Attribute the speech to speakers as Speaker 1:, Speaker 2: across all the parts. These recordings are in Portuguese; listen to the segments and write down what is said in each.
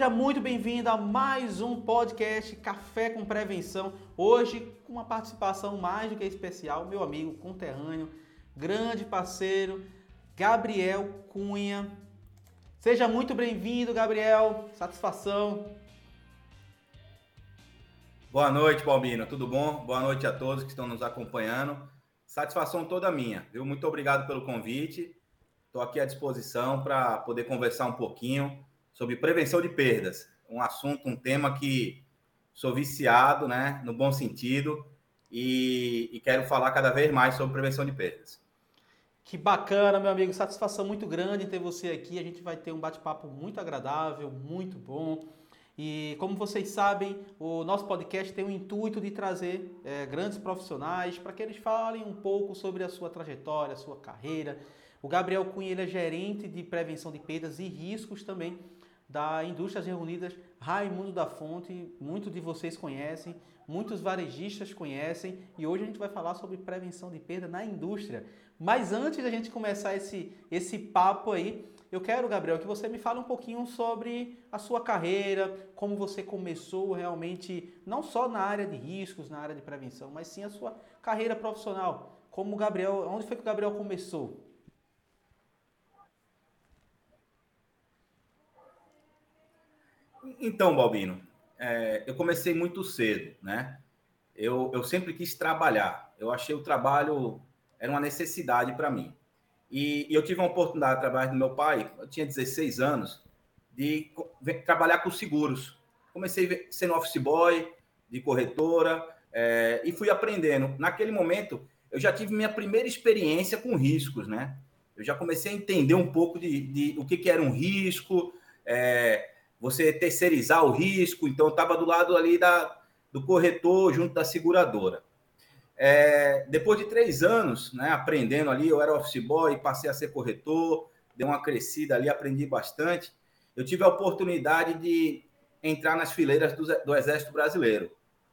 Speaker 1: Seja muito bem-vindo a mais um podcast Café com Prevenção. Hoje com uma participação mais do que especial, meu amigo conterrâneo, grande parceiro, Gabriel Cunha. Seja muito bem-vindo, Gabriel. Satisfação.
Speaker 2: Boa noite, Palmino. Tudo bom? Boa noite a todos que estão nos acompanhando. Satisfação toda minha, viu? Muito obrigado pelo convite. Estou aqui à disposição para poder conversar um pouquinho sobre prevenção de perdas. Um assunto, um tema que sou viciado, né, no bom sentido, e, e quero falar cada vez mais sobre prevenção de perdas.
Speaker 1: Que bacana, meu amigo. Satisfação muito grande ter você aqui. A gente vai ter um bate-papo muito agradável, muito bom. E como vocês sabem, o nosso podcast tem o intuito de trazer é, grandes profissionais para que eles falem um pouco sobre a sua trajetória, a sua carreira. O Gabriel Cunha é gerente de prevenção de perdas e riscos também da Indústrias Reunidas Raimundo da Fonte. Muitos de vocês conhecem, muitos varejistas conhecem e hoje a gente vai falar sobre prevenção de perda na indústria. Mas antes da gente começar esse, esse papo aí, eu quero, Gabriel, que você me fale um pouquinho sobre a sua carreira, como você começou realmente, não só na área de riscos, na área de prevenção, mas sim a sua carreira profissional. Como o Gabriel, onde foi que o Gabriel começou?
Speaker 2: Então, Balbino, é, eu comecei muito cedo, né? Eu, eu sempre quis trabalhar. Eu achei o trabalho era uma necessidade para mim. E, e, eu tive uma oportunidade, através do meu pai, eu tinha 16 anos, de trabalhar com seguros. Comecei sendo office boy, de corretora, é, e fui aprendendo. Naquele momento, eu já tive minha primeira experiência com riscos, né? Eu já comecei a entender um pouco de, de o que, que era um risco, é, você terceirizar o risco, então estava do lado ali da, do corretor junto da seguradora. É, depois de três anos, né, aprendendo ali, eu era office boy, passei a ser corretor, dei uma crescida ali, aprendi bastante. Eu tive a oportunidade de entrar nas fileiras do, do Exército Brasileiro.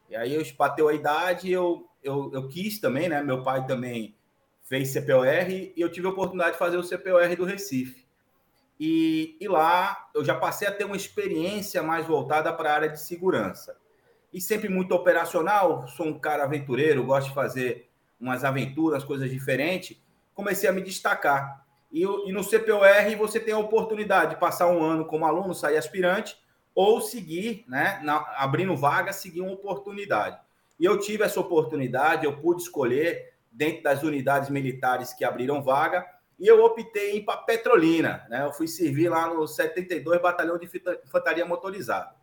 Speaker 2: E aí eu bateu a idade, eu, eu, eu quis também, né? Meu pai também fez CPOR e eu tive a oportunidade de fazer o CPOR do Recife. E, e lá eu já passei a ter uma experiência mais voltada para a área de segurança. E sempre muito operacional, sou um cara aventureiro, gosto de fazer umas aventuras, coisas diferentes. Comecei a me destacar. E, e no CPOR você tem a oportunidade de passar um ano como aluno, sair aspirante, ou seguir, né, na, abrindo vaga, seguir uma oportunidade. E eu tive essa oportunidade, eu pude escolher dentro das unidades militares que abriram vaga, e eu optei em ir para Petrolina, né? Eu fui servir lá no 72 Batalhão de Infantaria Motorizada.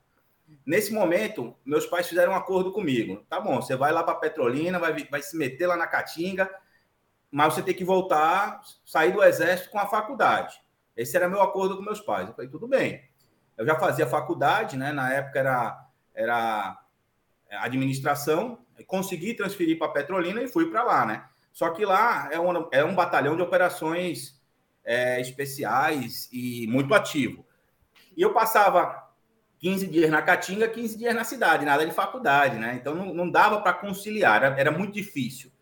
Speaker 2: Nesse momento, meus pais fizeram um acordo comigo. Tá bom, você vai lá para Petrolina, vai, vai se meter lá na Caatinga, mas você tem que voltar, sair do exército com a faculdade. Esse era meu acordo com meus pais. Eu falei, tudo bem. Eu já fazia faculdade, né? Na época era, era administração, consegui transferir para Petrolina e fui para lá, né? Só que lá é um, é um batalhão de operações é, especiais e muito ativo. E eu passava 15 dias na Caatinga, 15 dias na cidade, nada de faculdade, né? Então não, não dava para conciliar, era, era, muito difícil.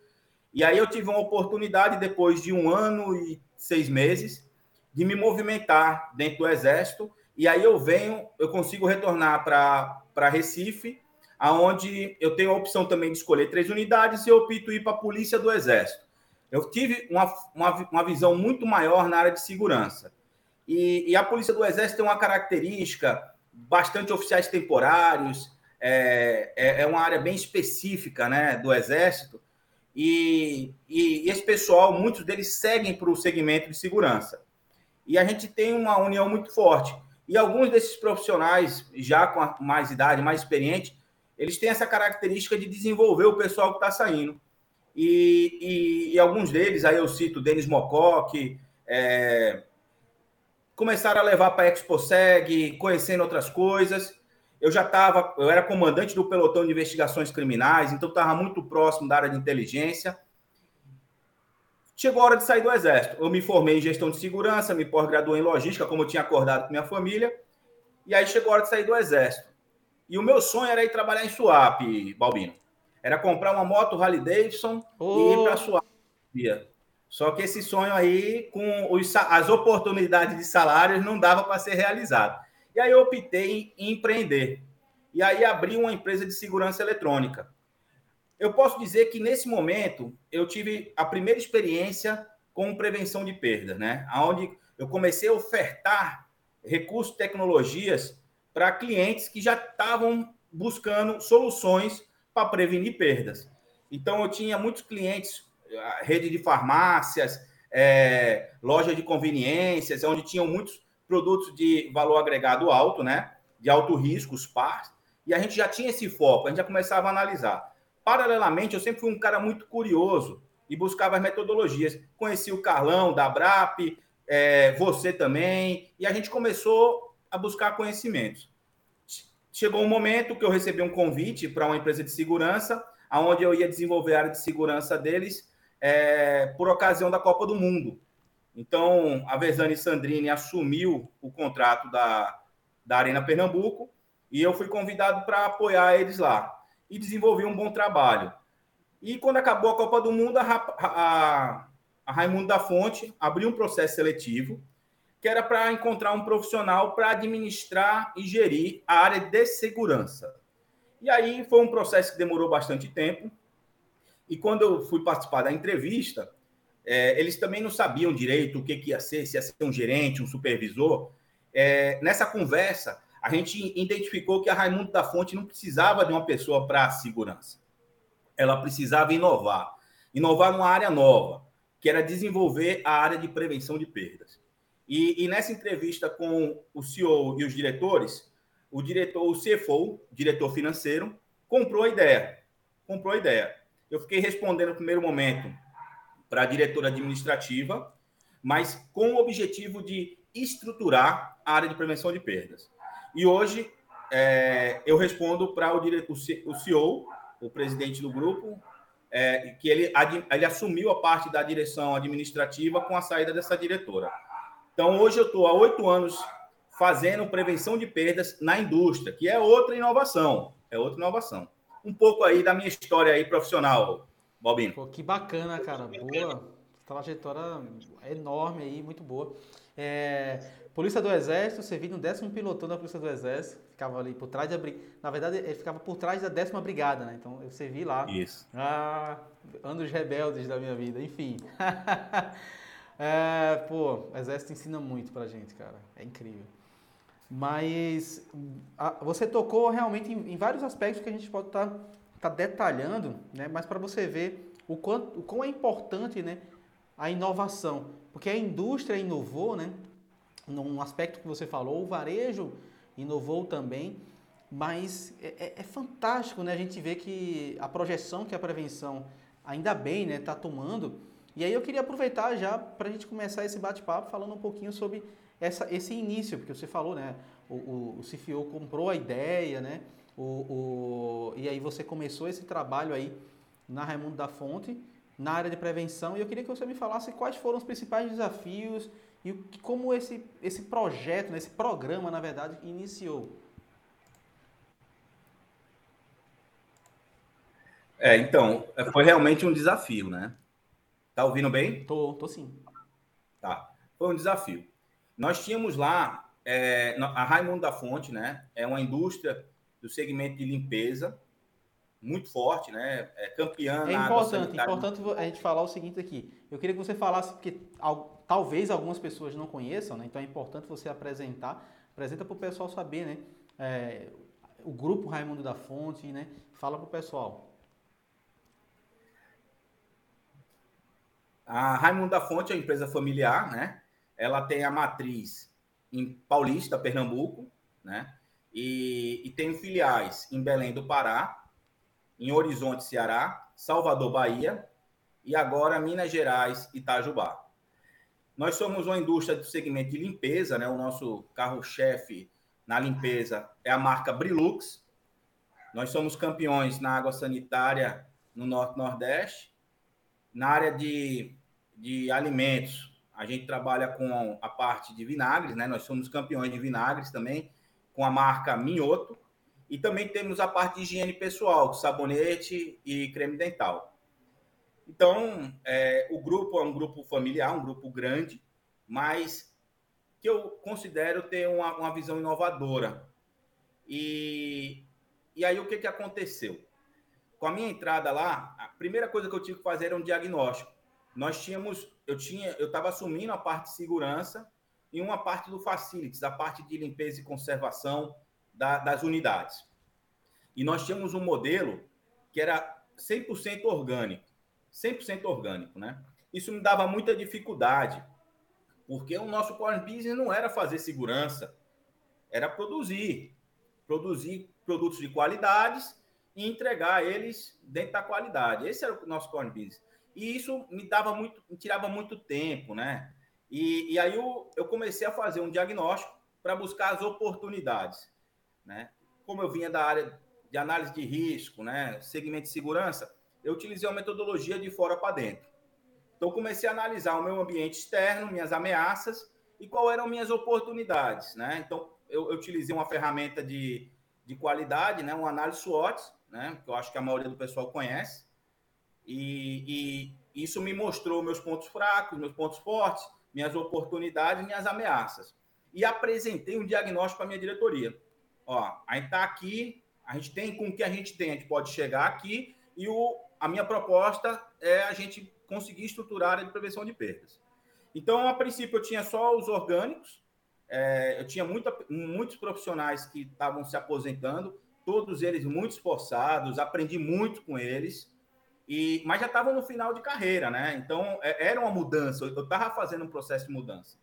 Speaker 2: E aí eu tive uma oportunidade, depois de um ano e seis meses, de me movimentar dentro do Exército. E aí eu venho, eu consigo retornar para Recife aonde eu tenho a opção também de escolher três unidades e eu opto ir para a polícia do Exército. Eu tive uma, uma, uma, visão muito maior na área de segurança. E, e, a polícia do Exército tem uma característica bastante oficiais temporários, é, é, é uma área bem específica né, do Exército. E, e, e esse pessoal, muitos deles seguem para o segmento de segurança. E a gente tem uma união muito forte. E alguns desses profissionais, já com mais idade, mais experiente, eles têm essa característica de desenvolver o pessoal que está saindo. E, e, e, alguns deles, aí eu cito Denis Mocoque, é, começaram a levar para a ExpoSeg, conhecendo outras coisas. Eu já estava, eu era comandante do pelotão de investigações criminais, então estava muito próximo da área de inteligência. Chegou a hora de sair do Exército. Eu me formei em gestão de segurança, me pós-graduei em logística, como eu tinha acordado com minha família. E aí chegou a hora de sair do Exército. E o meu sonho era ir trabalhar em Suap, Balbino. Era comprar uma moto Harley Davidson oh. e ir para Suap. Só que esse sonho aí, com os, as oportunidades de salários, não dava para ser realizado. E aí eu optei em empreender. E aí abri uma empresa de segurança eletrônica. Eu posso dizer que nesse momento eu tive a primeira experiência com prevenção de perdas, né? Onde eu comecei a ofertar recursos, tecnologias para clientes que já estavam buscando soluções para prevenir perdas. Então eu tinha muitos clientes, rede de farmácias, é, loja de conveniências, onde tinham muitos produtos de valor agregado alto, né? De alto risco, os PARs, e a gente já tinha esse foco, a gente já começava a analisar. Paralelamente, eu sempre fui um cara muito curioso e buscava as metodologias. Conheci o Carlão da BRAP, é, você também, e a gente começou a buscar conhecimentos. Chegou um momento que eu recebi um convite para uma empresa de segurança, aonde eu ia desenvolver a área de segurança deles é, por ocasião da Copa do Mundo. Então, a Vezane Sandrini assumiu o contrato da, da Arena Pernambuco e eu fui convidado para apoiar eles lá. E desenvolvi um bom trabalho. E quando acabou a Copa do Mundo, a, a, a Raimundo da Fonte abriu um processo seletivo que era para encontrar um profissional para administrar e gerir a área de segurança. E aí foi um processo que demorou bastante tempo. E quando eu fui participar da entrevista, é, eles também não sabiam direito o que, que, ia ser, se ia ser um gerente, um supervisor. É, nessa conversa, a gente identificou que a Raimundo da Fonte não precisava de uma pessoa para segurança. Ela precisava inovar. Inovar numa área nova, que era desenvolver a área de prevenção de perdas. E, e nessa entrevista com o CEO e os diretores, o diretor, o CFO, diretor financeiro, comprou a ideia. Comprou a ideia. Eu fiquei respondendo no primeiro momento para a diretora administrativa, mas com o objetivo de estruturar a área de prevenção de perdas. E hoje é, eu respondo para o, o CEO, o presidente do grupo, é, que ele, ele assumiu a parte da direção administrativa com a saída dessa diretora. Então, hoje eu estou há oito anos fazendo prevenção de perdas na indústria, que é outra inovação. É outra inovação. Um pouco aí da minha história aí profissional, Bobinho.
Speaker 1: Pô, que bacana, cara. Boa. Trajetória enorme aí, muito boa. É, Polícia do Exército, servi no décimo pilotão da Polícia do Exército, ficava ali por trás da Na verdade, ele ficava por trás da décima brigada, né? Então eu servi lá.
Speaker 2: Isso.
Speaker 1: Ah, anos rebeldes da minha vida, enfim. é, pô, o Exército ensina muito pra gente, cara. É incrível. Mas a, você tocou realmente em, em, vários aspectos que a gente pode estar tá, tá detalhando, né? Mas para você ver o quanto o quão é importante, né? A inovação. Porque a indústria inovou, né? num aspecto que você falou, o varejo inovou também, mas é, é, é fantástico né, a gente ver que a projeção que a prevenção ainda bem está né, tá tomando. E aí eu queria aproveitar já para a gente começar esse bate-papo falando um pouquinho sobre essa, esse início, porque você falou, né? O, o, o CFO comprou a ideia, né? O, o, e aí você começou esse trabalho aí na Raimundo da Fonte, na área de prevenção, e eu queria que você me falasse quais foram os principais desafios e como esse, esse projeto, né, esse programa, na verdade, iniciou?
Speaker 2: É, então, foi realmente um desafio, né? Tá ouvindo bem?
Speaker 1: Tô, tô sim.
Speaker 2: Tá. Foi um desafio. Nós tínhamos lá é, a Raimundo da Fonte, né? É uma indústria do segmento de limpeza muito forte, né? É campeã.
Speaker 1: É importante, importante a gente falar o seguinte aqui. Eu queria que você falasse porque talvez algumas pessoas não conheçam, né? Então é importante você apresentar, apresenta para o pessoal saber, né? É, o grupo Raimundo da Fonte, né? Fala para o pessoal.
Speaker 2: A Raimundo da Fonte é uma empresa familiar, né? Ela tem a matriz em Paulista, Pernambuco, né? E, e tem filiais em Belém do Pará, em Horizonte, Ceará, Salvador, Bahia e agora Minas Gerais, Itajubá. Nós somos uma indústria do segmento de limpeza, né? O nosso carro-chefe na limpeza é a marca Brilux. Nós somos campeões na água sanitária no Norte-Nordeste. Na área de, de alimentos, a gente trabalha com a parte de vinagres, né? Nós somos campeões de vinagres também, com a marca Minhoto. E também temos a parte de higiene pessoal, sabonete e creme dental. Então, é, o grupo é um grupo familiar, um grupo grande, mas que eu considero ter uma, uma visão inovadora. E, e aí o que, que aconteceu? Com a minha entrada lá, a primeira coisa que eu tive que fazer era um diagnóstico. Nós tínhamos, eu tinha, eu estava assumindo a parte de segurança e uma parte do facilities, a parte de limpeza e conservação da, das unidades. E nós tínhamos um modelo que era 100% orgânico, 100% orgânico, né? Isso me dava muita dificuldade, porque o nosso core business não era fazer segurança, era produzir, produzir produtos de qualidades e entregar eles dentro da qualidade. Esse era o nosso core business. E isso me dava muito, me tirava muito tempo, né? E, e aí eu, eu comecei a fazer um diagnóstico para buscar as oportunidades, né? Como eu vinha da área de análise de risco, né, segmento de segurança, eu utilizei uma metodologia de fora para dentro. Então comecei a analisar o meu ambiente externo, minhas ameaças e qual eram minhas oportunidades, né? Então eu, eu utilizei uma ferramenta de, de qualidade, né, um análise SWOT, né, que eu acho que a maioria do pessoal conhece, e, e isso me mostrou meus pontos fracos, meus pontos fortes, minhas oportunidades, minhas ameaças. E apresentei um diagnóstico para minha diretoria. Ó, a gente está aqui, a gente tem com o que a gente tem, a gente pode chegar aqui, e o, a minha proposta é a gente conseguir estruturar a área de prevenção de perdas. Então, a princípio, eu tinha só os orgânicos, é, eu tinha muita, muitos profissionais que estavam se aposentando, todos eles muito esforçados, aprendi muito com eles, e, mas já estavam no final de carreira, né? Então, é, era uma mudança, eu estava fazendo um processo de mudança.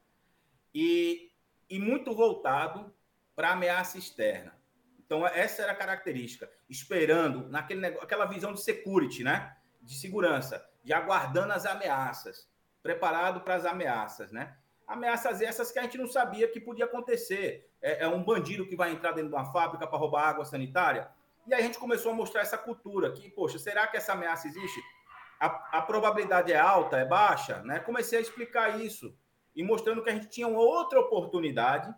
Speaker 2: E, e muito voltado para ameaça externa. Então, essa era a característica, esperando naquele negócio, aquela visão de security, né? De segurança, de aguardando as ameaças, preparado para as ameaças, né? Ameaças essas que a gente não sabia que podia acontecer. É, é um bandido que vai entrar dentro de uma fábrica para roubar água sanitária. E aí a gente começou a mostrar essa cultura que, poxa, será que essa ameaça existe? A, a probabilidade é alta, é baixa? Né? Comecei a explicar isso e mostrando que a gente tinha uma outra oportunidade,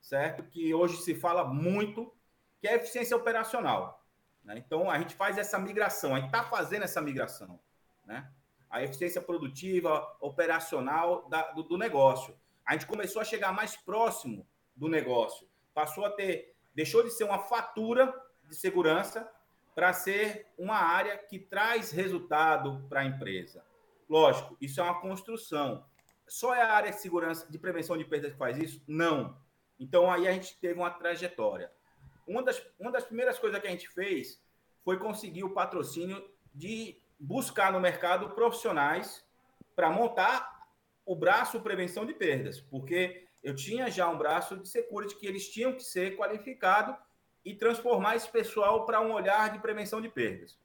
Speaker 2: certo? Que hoje se fala muito, que é eficiência operacional. Né? Então a gente faz essa migração, a gente está fazendo essa migração, né? A eficiência produtiva, operacional da, do, do, negócio. A gente começou a chegar mais próximo do negócio. Passou a ter, deixou de ser uma fatura de segurança para ser uma área que traz resultado para a empresa. Lógico, isso é uma construção. Só é a área de segurança, de prevenção de perdas que faz isso? Não. Então aí a gente teve uma trajetória. Uma das, uma das primeiras coisas que a gente fez foi conseguir o patrocínio de buscar no mercado profissionais para montar o braço prevenção de perdas, porque eu tinha já um braço de security que eles tinham que ser qualificado e transformar esse pessoal para um olhar de prevenção de perdas.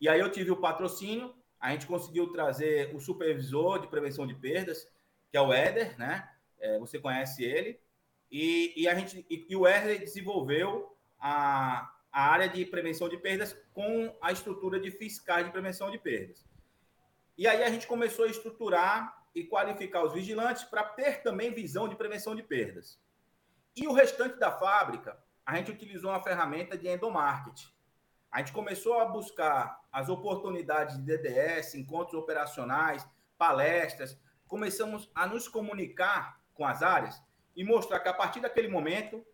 Speaker 2: E aí eu tive o patrocínio, a gente conseguiu trazer o supervisor de prevenção de perdas, que é o Éder, né? É, você conhece ele, e, e a gente e, e o Éder desenvolveu a, a área de prevenção de perdas com a estrutura de fiscais de prevenção de perdas. E aí a gente começou a estruturar e qualificar os vigilantes para ter também visão de prevenção de perdas. E o restante da fábrica, a gente utilizou uma ferramenta de endomarketing. A gente começou a buscar as oportunidades de DDS, encontros operacionais, palestras, começamos a nos comunicar com as áreas e mostrar que a partir daquele momento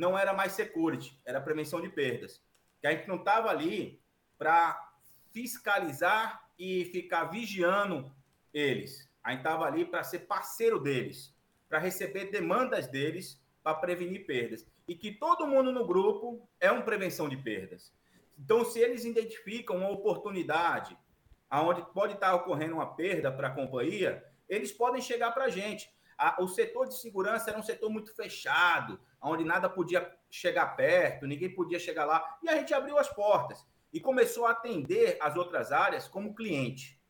Speaker 2: não era mais security, era prevenção de perdas. Que a gente não estava ali para fiscalizar e ficar vigiando eles. A gente estava ali para ser parceiro deles, para receber demandas deles para prevenir perdas. E que todo mundo no grupo é uma prevenção de perdas. Então, se eles identificam uma oportunidade aonde pode estar ocorrendo uma perda para a companhia, eles podem chegar para a gente. O setor de segurança era um setor muito fechado, onde nada podia chegar perto, ninguém podia chegar lá. E a gente abriu as portas e começou a atender as outras áreas como cliente.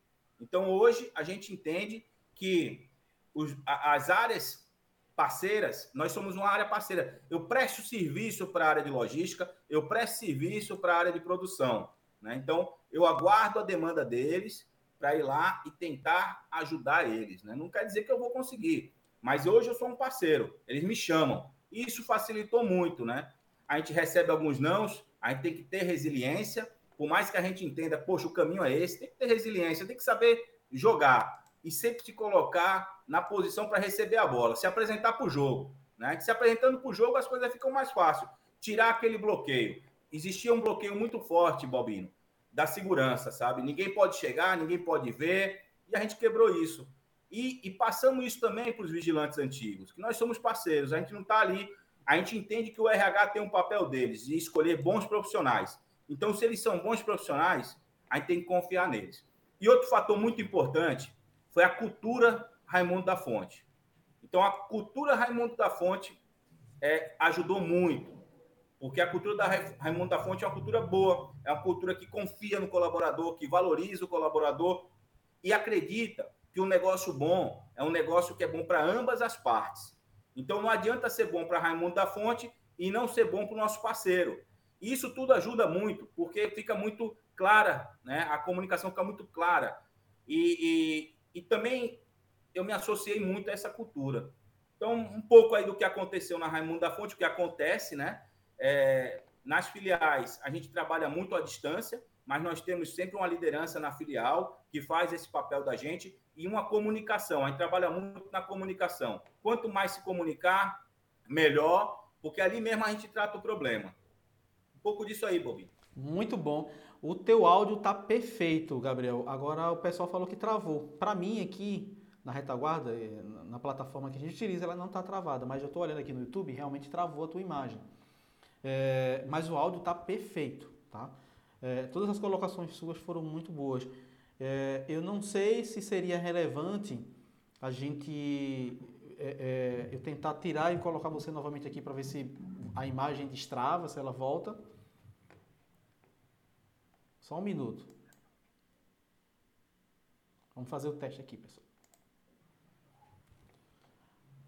Speaker 2: Então, hoje, a gente entende que os, as áreas parceiras, nós somos uma área parceira. Eu presto serviço para a área de logística, eu presto serviço para a área de produção. Né? Então, eu aguardo a demanda deles para ir lá e tentar ajudar eles. Né? Não quer dizer que eu vou conseguir, mas hoje eu sou um parceiro, eles me chamam. Isso facilitou muito, né? A gente recebe alguns nãos, a gente tem que ter resiliência, por mais que a gente entenda, poxa, o caminho é esse, tem que ter resiliência, tem que saber jogar. e sempre se colocar na posição para receber a bola, se apresentar para o jogo. Né? Se apresentando para o jogo, as coisas ficam mais fáceis. Tirar aquele bloqueio. Existia um bloqueio muito forte, Bobino, da segurança, sabe? Ninguém pode chegar, ninguém pode ver, e a gente quebrou isso. E, e passamos isso também para os vigilantes antigos, que nós somos parceiros, a gente não está ali, a gente entende que o RH tem um papel deles de escolher bons profissionais. Então, se eles são bons profissionais, a gente tem que confiar neles. E outro fator muito importante foi a cultura Raimundo da Fonte. Então, a cultura Raimundo da Fonte é, ajudou muito, porque a cultura da Raimundo da Fonte é uma cultura boa, é uma cultura que confia no colaborador, que valoriza o colaborador e acredita que um negócio bom é um negócio que é bom para ambas as partes. Então, não adianta ser bom para Raimundo da Fonte e não ser bom para o nosso parceiro. Isso tudo ajuda muito, porque fica muito clara, né? a comunicação fica muito clara. E, e, e também eu me associei muito a essa cultura. Então, um pouco aí do que aconteceu na Raimundo da Fonte, o que acontece, né? É, nas filiais, a gente trabalha muito à distância, mas nós temos sempre uma liderança na filial que faz esse papel da gente e uma comunicação. A gente trabalha muito na comunicação. Quanto mais se comunicar, melhor, porque ali mesmo a gente trata o problema. Um pouco disso aí, Bobinho.
Speaker 1: Muito bom. O teu áudio tá perfeito, Gabriel. Agora o pessoal falou que travou. Para mim aqui na retaguarda, eh, na plataforma que a gente utiliza, ela não está travada, mas eu estou olhando aqui no YouTube, realmente travou a tua imagem. É, mas o áudio está perfeito, tá? É, todas as colocações suas foram muito boas. É, eu não sei se seria relevante a gente é, é, eu tentar tirar e colocar você novamente aqui para ver se a imagem destrava, se ela volta. Só um minuto. Vamos fazer o teste aqui, pessoal.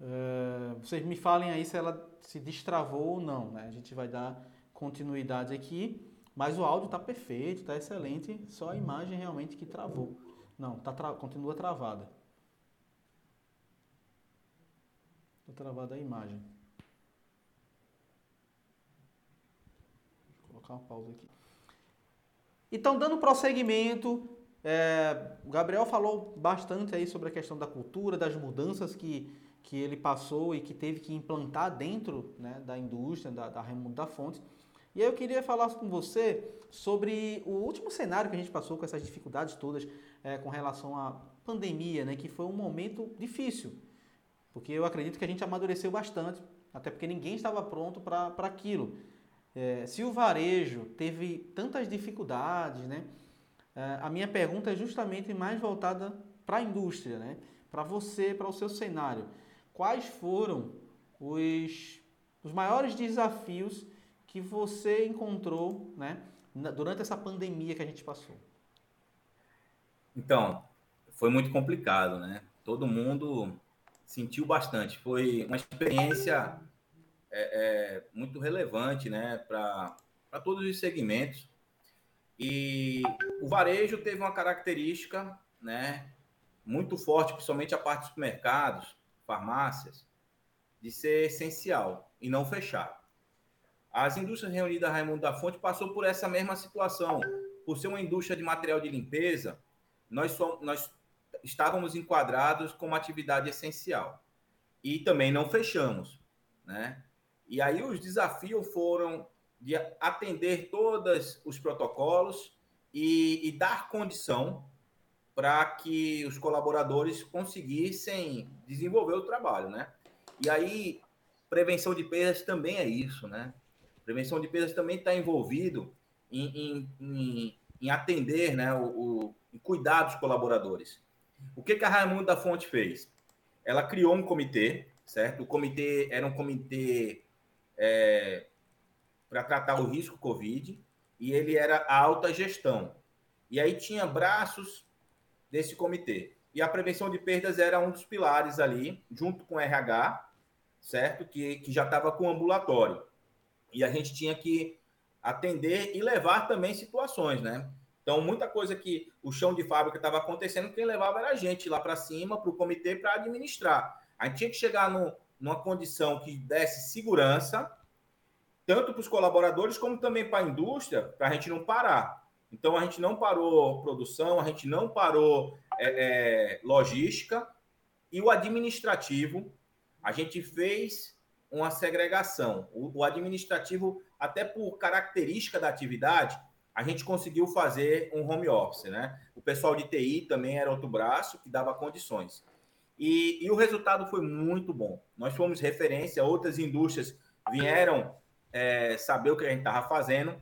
Speaker 1: É, vocês me falem aí se ela se destravou ou não, né? A gente vai dar continuidade aqui. Mas o áudio está perfeito, está excelente, só a imagem realmente que travou. Não, tá tra continua travada. Está travada a imagem. Vou colocar uma pausa aqui. Então, dando prosseguimento, é, o Gabriel falou bastante aí sobre a questão da cultura, das mudanças que, que ele passou e que teve que implantar dentro né, da indústria, da, da Raimundo da Fonte. E aí eu queria falar com você sobre o último cenário que a gente passou com essas dificuldades todas é, com relação à pandemia, né, que foi um momento difícil, porque eu acredito que a gente amadureceu bastante, até porque ninguém estava pronto para aquilo. É, se o varejo teve tantas dificuldades, né, é, a minha pergunta é justamente mais voltada para a indústria, né, para você, para o seu cenário. Quais foram os, os maiores desafios que você encontrou né, durante essa pandemia que a gente passou?
Speaker 2: Então, foi muito complicado, né? Todo mundo sentiu bastante. Foi uma experiência é, é, muito relevante, né, para todos os segmentos. E o varejo teve uma característica, né, muito forte, principalmente a parte dos supermercados, farmácias, de ser essencial e não fechar. As indústrias reunidas Raimundo da Fonte passou por essa mesma situação. Por ser uma indústria de material de limpeza, nós, somos, nós estávamos enquadrados como atividade essencial. E também não fechamos. Né? E aí os desafios foram de atender todos os protocolos e, e dar condição para que os colaboradores conseguissem desenvolver o trabalho, né? E aí, prevenção de perdas também é isso, né? Prevenção de perdas também está envolvido em, em, em, em, atender, né, o, o, em cuidar dos colaboradores. O que, que a Raimundo da Fonte fez? Ela criou um comitê, certo? O comitê era um comitê é, para tratar o risco Covid e ele era a alta gestão. E aí tinha braços desse comitê. E a prevenção de perdas era um dos pilares ali, junto com o RH, certo? Que, que já estava com o ambulatório. E a gente tinha que atender e levar também situações, né? Então, muita coisa que o chão de fábrica estava acontecendo, quem levava era a gente lá para cima, para o comitê, para administrar. A gente tinha que chegar no, numa condição que desse segurança, tanto para os colaboradores, como também para a indústria, para a gente não parar. Então, a gente não parou produção, a gente não parou é, é, logística e o administrativo, a gente fez uma segregação. O, o administrativo, até por característica da atividade, a gente conseguiu fazer um home office, né? O pessoal de TI também era outro braço que dava condições. E, e o resultado foi muito bom. Nós fomos referência, outras indústrias vieram é, saber o que a gente estava fazendo.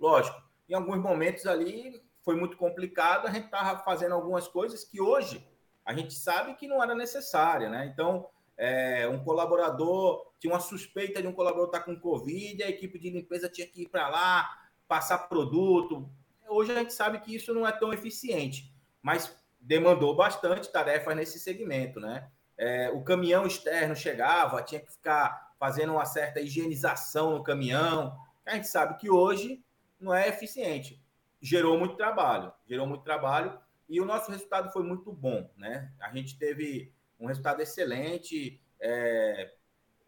Speaker 2: Lógico, em alguns momentos ali foi muito complicado, a gente estava fazendo algumas coisas que hoje a gente sabe que não era necessária, né? Então, é, um colaborador tinha uma suspeita de um colaborador estar tá com Covid, a equipe de limpeza tinha que ir para lá, passar produto. Hoje a gente sabe que isso não é tão eficiente, mas demandou bastante tarefas nesse segmento, né? É, o caminhão externo chegava, tinha que ficar fazendo uma certa higienização no caminhão. A gente sabe que hoje não é eficiente. Gerou muito trabalho, gerou muito trabalho e o nosso resultado foi muito bom, né? A gente teve um resultado excelente. É,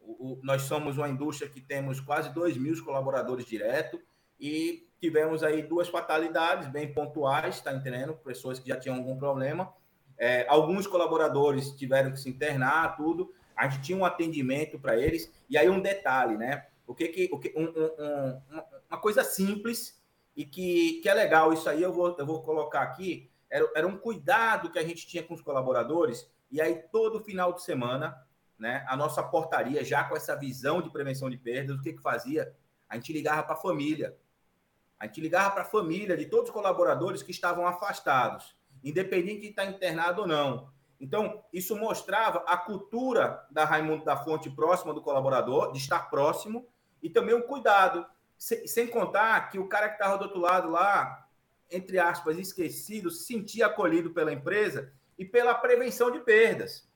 Speaker 2: o, o, nós somos uma indústria que temos quase 2 mil colaboradores direto e tivemos aí duas fatalidades bem pontuais, tá entendendo? Pessoas que já tinham algum problema. É, alguns colaboradores tiveram que se internar, tudo. A gente tinha um atendimento para eles. E aí um detalhe, né? O que que, o que um, um, um, uma coisa simples e que, que é legal isso aí eu vou, eu vou colocar aqui era, era um cuidado que a gente tinha com os colaboradores e aí todo final de semana né a nossa portaria já com essa visão de prevenção de perdas o que que fazia a gente ligava para a família a gente ligava para a família de todos os colaboradores que estavam afastados, independente de estar internado ou não. Então, isso mostrava a cultura da Raimundo da Fonte próxima do colaborador, de estar próximo, e também o cuidado. Sem contar que o cara que estava do outro lado lá, entre aspas, esquecido, se sentia acolhido pela empresa e pela prevenção de perdas.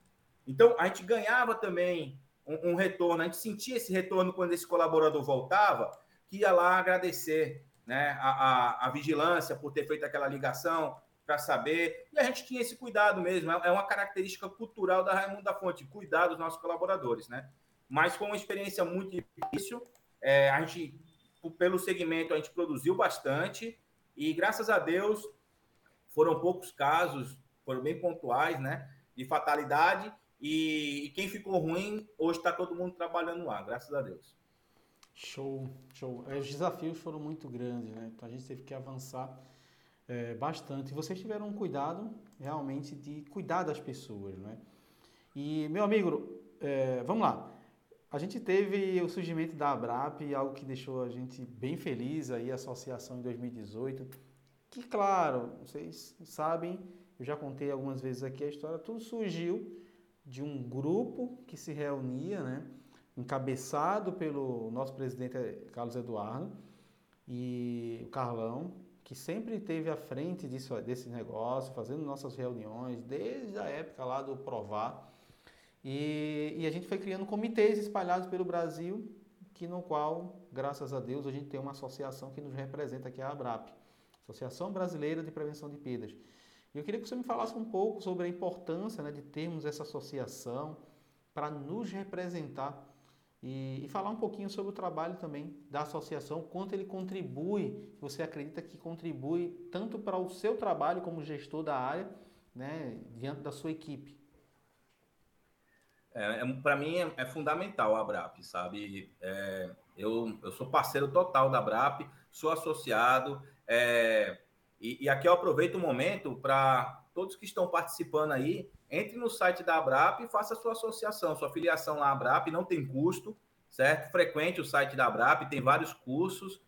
Speaker 2: Então, a gente ganhava também um, um retorno, a gente sentia esse retorno quando esse colaborador voltava, que ia lá agradecer né, a, a, a vigilância por ter feito aquela ligação para saber. E a gente tinha esse cuidado mesmo. É, é uma característica cultural da Raimundo da Fonte, cuidar dos nossos colaboradores, né? Mas foi uma experiência muito difícil. É, a gente, pelo segmento, a gente produziu bastante e, graças a Deus, foram poucos casos, foram bem pontuais, né? De fatalidade. E, e quem ficou ruim, hoje está todo mundo trabalhando lá, graças a Deus.
Speaker 1: Show, show. É, os desafios foram muito grandes, né? Então a gente teve que avançar é, bastante. E vocês tiveram um cuidado realmente de cuidar das pessoas, né? E, meu amigo, é, vamos lá. A gente teve o surgimento da Abrap, algo que deixou a gente bem feliz aí, a associação em 2018. Que, claro, vocês sabem, eu já contei algumas vezes aqui a história, tudo surgiu de um grupo que se reunia, né? encabeçado pelo nosso presidente Carlos Eduardo e o Carlão, que sempre esteve à frente disso, desse negócio, fazendo nossas reuniões, desde a época lá do Provar. E, e a gente foi criando comitês espalhados pelo Brasil, que no qual, graças a Deus, a gente tem uma associação que nos representa, que é a ABRAP, Associação Brasileira de Prevenção de Perdas. E eu queria que você me falasse um pouco sobre a importância né, de termos essa associação para nos representar e, e, falar um pouquinho sobre o trabalho também da associação, quanto ele contribui, você acredita que contribui tanto para o seu trabalho como gestor da área, né, diante da sua equipe.
Speaker 2: É, é para mim é, é, fundamental a Abrap, sabe? É, eu, eu sou parceiro total da Abrap, sou associado, é, e, e aqui eu aproveito o momento para todos que estão participando aí, entre no site da Abrap e faça sua associação, sua filiação na Abrap, não tem custo, certo? Frequente o site da Abrap, tem vários cursos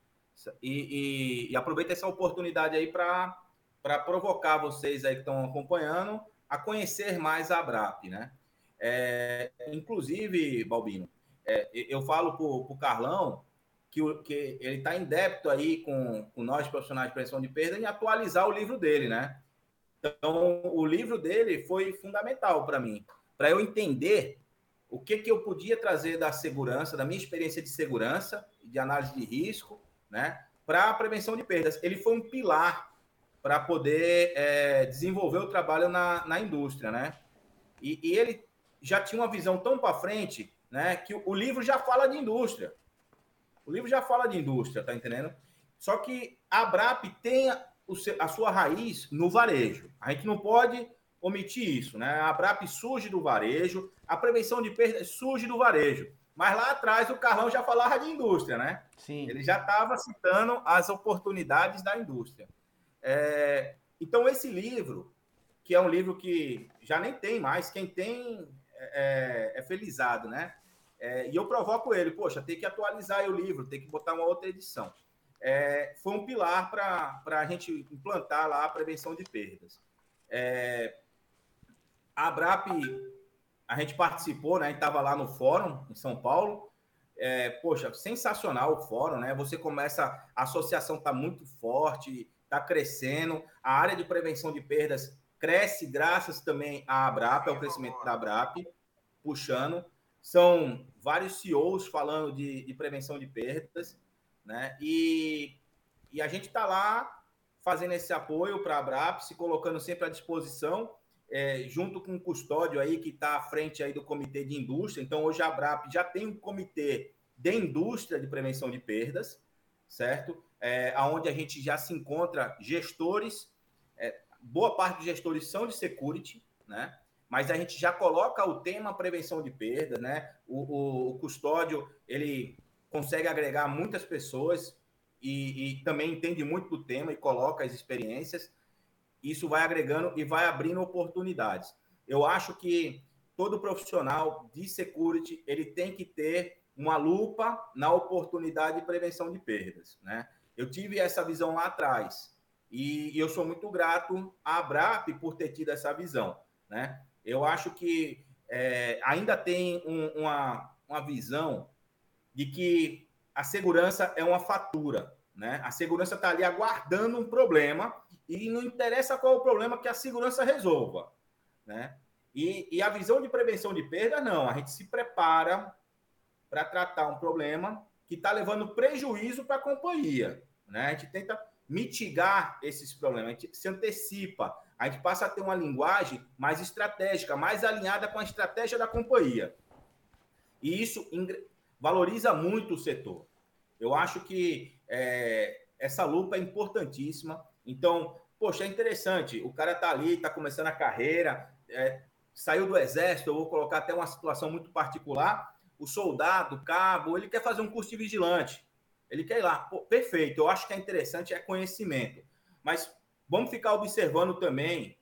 Speaker 2: e, e, e aproveita essa oportunidade aí para provocar vocês aí que estão acompanhando a conhecer mais a Abrap, né? É, inclusive, Balbino, é, eu falo para o Carlão que, que ele está em débito aí com, com nós, profissionais de prevenção de perda, em atualizar o livro dele, né? Então, o livro dele foi fundamental para mim, para eu entender o que, que eu podia trazer da segurança, da minha experiência de segurança, de análise de risco, né, para a prevenção de perdas. Ele foi um pilar para poder é, desenvolver o trabalho na, na indústria, né? E, e ele já tinha uma visão tão para frente, né, que o livro já fala de indústria. O livro já fala de indústria, tá entendendo? Só que a Abrap tem a sua raiz no varejo. A gente não pode omitir isso, né? A BRAP surge do varejo, a prevenção de perdas surge do varejo. Mas lá atrás o Carlão já falava de indústria, né? Sim. Ele já estava citando as oportunidades da indústria. É, então, esse livro, que é um livro que já nem tem mais, quem tem é, é, é felizado, né? É, e eu provoco ele, poxa, tem que atualizar o livro, tem que botar uma outra edição. É, foi um pilar para a gente implantar lá a prevenção de perdas. É, a ABRAP, a gente participou, né? A gente estava lá no fórum em São Paulo. É, poxa, sensacional o fórum, né? Você começa, a associação está muito forte, está crescendo, a área de prevenção de perdas cresce graças também à ABRAP, ao crescimento da ABRAP, puxando. São vários CEOs falando de, de prevenção de perdas, né? E, e a gente está lá fazendo esse apoio para a ABRAP, se colocando sempre à disposição é, junto com o custódio aí que está à frente aí do comitê de indústria. Então, hoje a Abrap já tem um comitê de indústria de prevenção de perdas, certo? É, aonde a gente já se encontra gestores, é, boa parte dos gestores são de security, né? Mas a gente já coloca o tema prevenção de perdas, né? O, o, o custódio ele consegue agregar muitas pessoas e, e também entende muito do tema e coloca as experiências isso vai agregando e vai abrindo oportunidades. Eu acho que todo profissional de security ele tem que ter uma lupa na oportunidade de prevenção de perdas, né? Eu tive essa visão lá atrás e, eu sou muito grato à Abrap por ter tido essa visão, né? Eu acho que é, ainda tem um, uma, uma visão de que a segurança é uma fatura, né? A segurança está ali aguardando um problema e não interessa qual é o problema que a segurança resolva, né? E, e a visão de prevenção de perda, não. A gente se prepara para tratar um problema que está levando prejuízo para a companhia, né? A gente tenta mitigar esses problemas, a gente se antecipa, a gente passa a ter uma linguagem mais estratégica, mais alinhada com a estratégia da companhia. E isso valoriza muito o setor. Eu acho que é, essa lupa é importantíssima. Então, poxa, é interessante. O cara tá ali, tá começando a carreira, é, saiu do exército, eu vou colocar até uma situação muito particular. O soldado, o cabo, ele quer fazer um curso de vigilante. Ele quer ir lá. Pô, perfeito. Eu acho que é interessante, é conhecimento. Mas vamos ficar observando também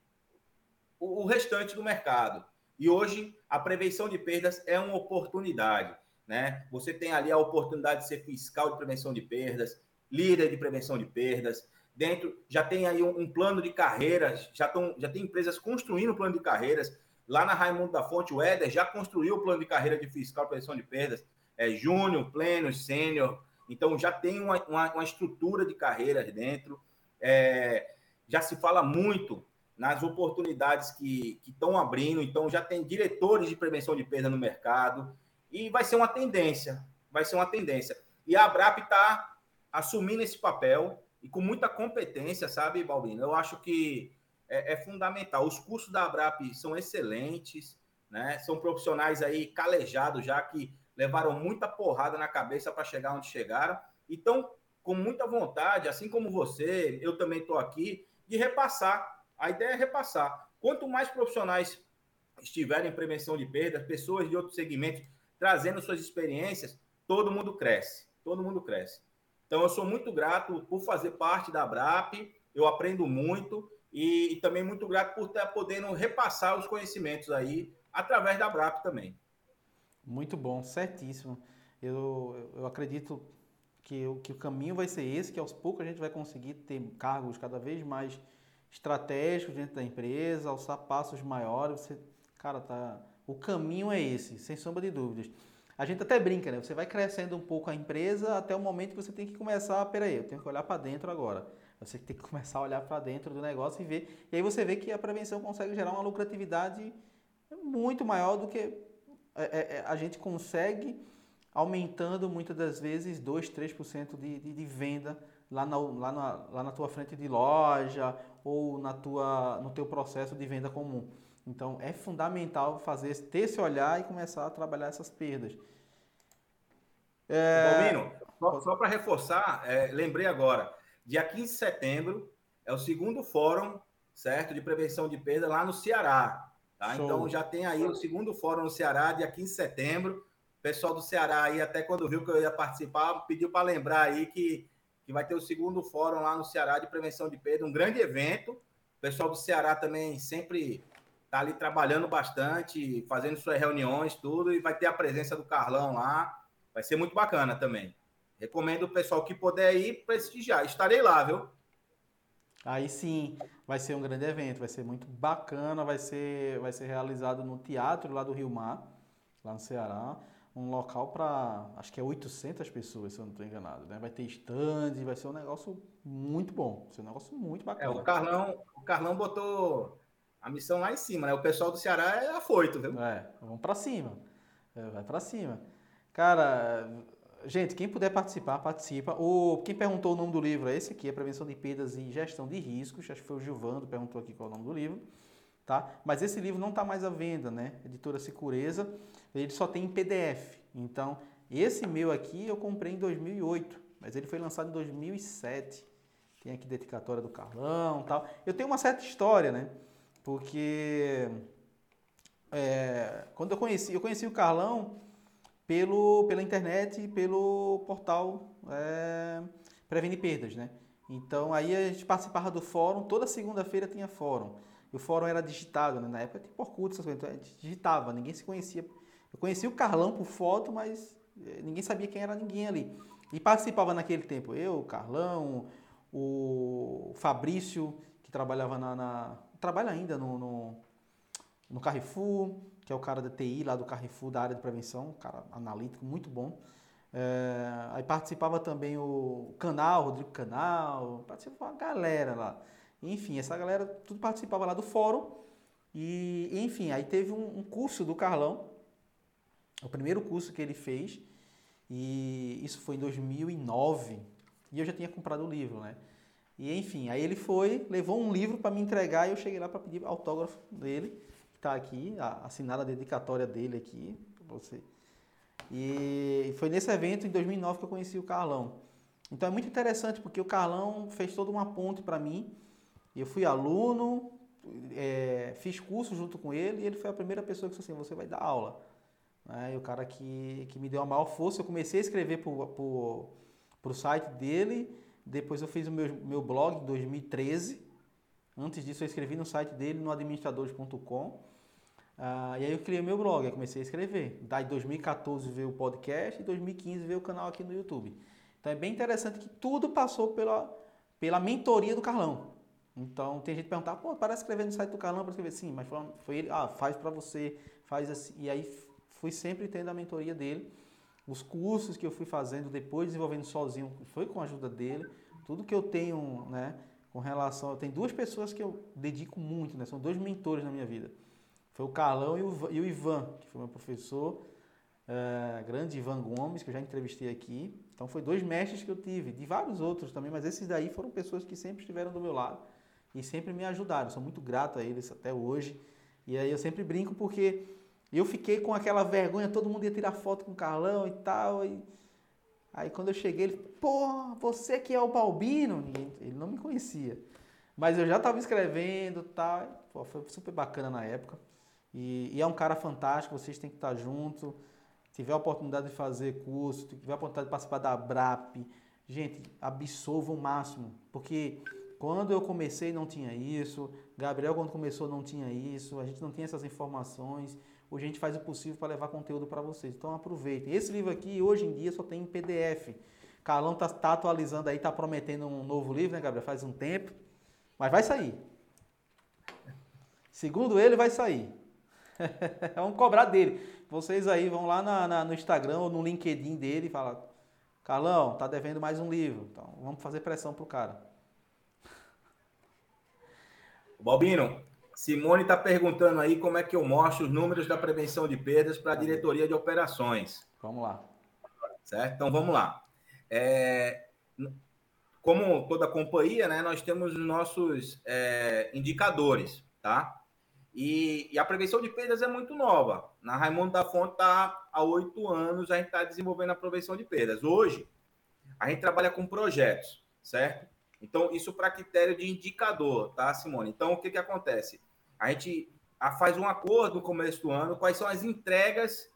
Speaker 2: o, o restante do mercado. E hoje a prevenção de perdas é uma oportunidade. Né? Você tem ali a oportunidade de ser fiscal de prevenção de perdas, líder de prevenção de perdas, dentro, já tem aí um, um plano de carreiras, já, tão, já tem empresas construindo um plano de carreiras. Lá na Raimundo da Fonte, o Éder já construiu o plano de carreira de fiscal prevenção de perdas, é, júnior, pleno, sênior. Então, já tem uma, uma, uma, estrutura de carreiras dentro. É, já se fala muito nas oportunidades que estão abrindo. Então, já tem diretores de prevenção de perda no mercado. E vai ser uma tendência. Vai ser uma tendência. E a Abrap está assumindo esse papel e com muita competência, sabe, Balbino? Eu acho que é, é, fundamental. Os cursos da Abrap são excelentes, né? São profissionais aí calejados já que levaram muita porrada na cabeça para chegar onde chegaram. Então, com muita vontade, assim como você, eu também estou aqui, de repassar. A ideia é repassar. Quanto mais profissionais estiverem em prevenção de perdas, pessoas de outros segmentos trazendo suas experiências, todo mundo cresce. Todo mundo cresce. Então, eu sou muito grato por fazer parte da BRAP, eu aprendo muito e, e também muito grato por estar podendo repassar os conhecimentos aí através da BRAP também.
Speaker 1: Muito bom, certíssimo. Eu, eu acredito que, que o caminho vai ser esse, que aos poucos a gente vai conseguir ter cargos cada vez mais estratégicos dentro da empresa, alçar passos maiores. Você, cara, tá, o caminho é esse, sem sombra de dúvidas. A gente até brinca, né? Você vai crescendo um pouco a empresa até o momento que você tem que começar, peraí, eu tenho que olhar para dentro agora. Você tem que começar a olhar para dentro do negócio e ver. E aí você vê que a prevenção consegue gerar uma lucratividade muito maior do que é, é, é a gente consegue aumentando muitas das vezes 2, 3% de, de, de venda lá na, lá, na, lá na tua frente de loja ou na tua, no teu processo de venda comum. Então é fundamental fazer ter esse olhar e começar a trabalhar essas perdas.
Speaker 2: É... Balbino, só, só para reforçar, é, lembrei agora, dia 15 de setembro é o segundo fórum, certo, de prevenção de perda lá no Ceará. Tá? Então já tem aí o segundo fórum no Ceará, dia 15 de setembro. Pessoal do Ceará aí, até quando viu que eu ia participar, pediu para lembrar aí que, que vai ter o segundo fórum lá no Ceará de prevenção de perda, um grande evento. O pessoal do Ceará também sempre está ali trabalhando bastante, fazendo suas reuniões, tudo, e vai ter a presença do Carlão lá. Vai ser muito bacana também. Recomendo o pessoal que puder ir prestigiar. Estarei lá, viu?
Speaker 1: Aí sim, vai ser um grande evento, vai ser muito bacana, vai ser, vai ser realizado no teatro lá do Rio Mar, lá no Ceará, um local para, acho que é 800 pessoas, se eu não estou enganado, né? Vai ter stand, vai ser um negócio muito bom, vai ser um negócio muito bacana.
Speaker 2: É, o Carlão, o Carlão botou a missão lá em cima, né? O pessoal do Ceará é afoito, viu?
Speaker 1: É, vamos para cima, é, vai para cima. Cara, Gente, quem puder participar, participa. O, quem perguntou o nome do livro é esse aqui, é Prevenção de Perdas e Gestão de Riscos. Acho que foi o Gilvando perguntou aqui qual é o nome do livro. Tá? Mas esse livro não está mais à venda, né? Editora Secureza. Ele só tem em PDF. Então, esse meu aqui eu comprei em 2008, mas ele foi lançado em 2007. Tem aqui dedicatória do Carlão tal. Eu tenho uma certa história, né? Porque é, quando eu conheci, eu conheci o Carlão pelo, pela internet e pelo portal é, Prevenir Perdas, né? Então aí a gente participava do fórum, toda segunda-feira tinha fórum. O fórum era digitado, né? Na época tinha Orkut, essas coisas, então a gente digitava, ninguém se conhecia. Eu conhecia o Carlão por foto, mas eh, ninguém sabia quem era ninguém ali. E participava naquele tempo, eu, o Carlão, o Fabrício, que trabalhava na. na trabalha ainda no, no, no Carrefour, que é o cara da TI lá do Carrefour, da área de prevenção, um cara analítico muito bom. É, aí participava também o Canal, Rodrigo Canal, participava uma galera lá. Enfim, essa galera tudo participava lá do fórum. E, enfim, aí teve um, um curso do Carlão, o primeiro curso que ele fez, e isso foi em 2009. E eu já tinha comprado o livro, né? E enfim, aí ele foi, levou um livro para me entregar e eu cheguei lá para pedir autógrafo dele está aqui, assinada a dedicatória dele aqui, você. E foi nesse evento, em 2009, que eu conheci o Carlão. Então é muito interessante, porque o Carlão fez toda uma ponte para mim. Eu fui aluno, é, fiz curso junto com ele, e ele foi a primeira pessoa que disse assim, você vai dar aula. Né? E o cara que, que me deu a maior força, eu comecei a escrever para o site dele, depois eu fiz o meu, meu blog em 2013. Antes disso eu escrevi no site dele, no administradores.com. Ah, e aí eu criei meu blog, comecei a escrever. Daí 2014 veio o podcast e 2015 veio o canal aqui no YouTube. Então é bem interessante que tudo passou pela, pela mentoria do Carlão. Então tem gente perguntar, pô, parece escrever no site do Carlão para escrever. Sim, mas foi, foi ele, ah, faz para você, faz assim. E aí fui sempre tendo a mentoria dele. Os cursos que eu fui fazendo depois, desenvolvendo sozinho, foi com a ajuda dele. Tudo que eu tenho, né, com relação. Tenho duas pessoas que eu dedico muito, né? São dois mentores na minha vida foi o Carlão e o, e o Ivan, que foi meu professor, é, grande Ivan Gomes, que eu já entrevistei aqui. Então, foi dois mestres que eu tive, de vários outros também, mas esses daí foram pessoas que sempre estiveram do meu lado e sempre me ajudaram. Sou muito grato a eles até hoje. E aí eu sempre brinco porque eu fiquei com aquela vergonha, todo mundo ia tirar foto com o Carlão e tal. E... Aí quando eu cheguei, ele, pô, você que é o Balbino? Ele não me conhecia. Mas eu já estava escrevendo e tal. Pô, foi super bacana na época. E, e, é um cara fantástico, vocês têm que estar junto. Tiver a oportunidade de fazer curso, tiver a oportunidade de participar da BRAP, gente, absorva o máximo. Porque quando eu comecei não tinha isso, Gabriel quando começou não tinha isso, a gente não tinha essas informações. Hoje a gente faz o possível para levar conteúdo para vocês. Então aproveitem. Esse livro aqui hoje em dia só tem em PDF. Carlão está tá atualizando aí, está prometendo um novo livro, né, Gabriel? Faz um tempo. Mas vai sair. Segundo ele, vai sair. Vamos cobrar dele. Vocês aí vão lá na, na, no Instagram ou no LinkedIn dele e falam, Carlão, tá devendo mais um livro. Então vamos fazer pressão pro cara.
Speaker 2: Balbino, Simone está perguntando aí como é que eu mostro os números da prevenção de perdas para a diretoria de operações.
Speaker 1: Vamos lá.
Speaker 2: Certo? Então vamos lá. É, como toda companhia, né, nós temos os nossos é, indicadores, tá? E, e, a prevenção de perdas é muito nova. Na Raimundo da Fonte está há oito anos, a gente está desenvolvendo a prevenção de perdas. Hoje, a gente trabalha com projetos, certo? Então, isso para critério de indicador, tá, Simone? Então, o que, que acontece? A gente faz um acordo no começo do ano, quais são as entregas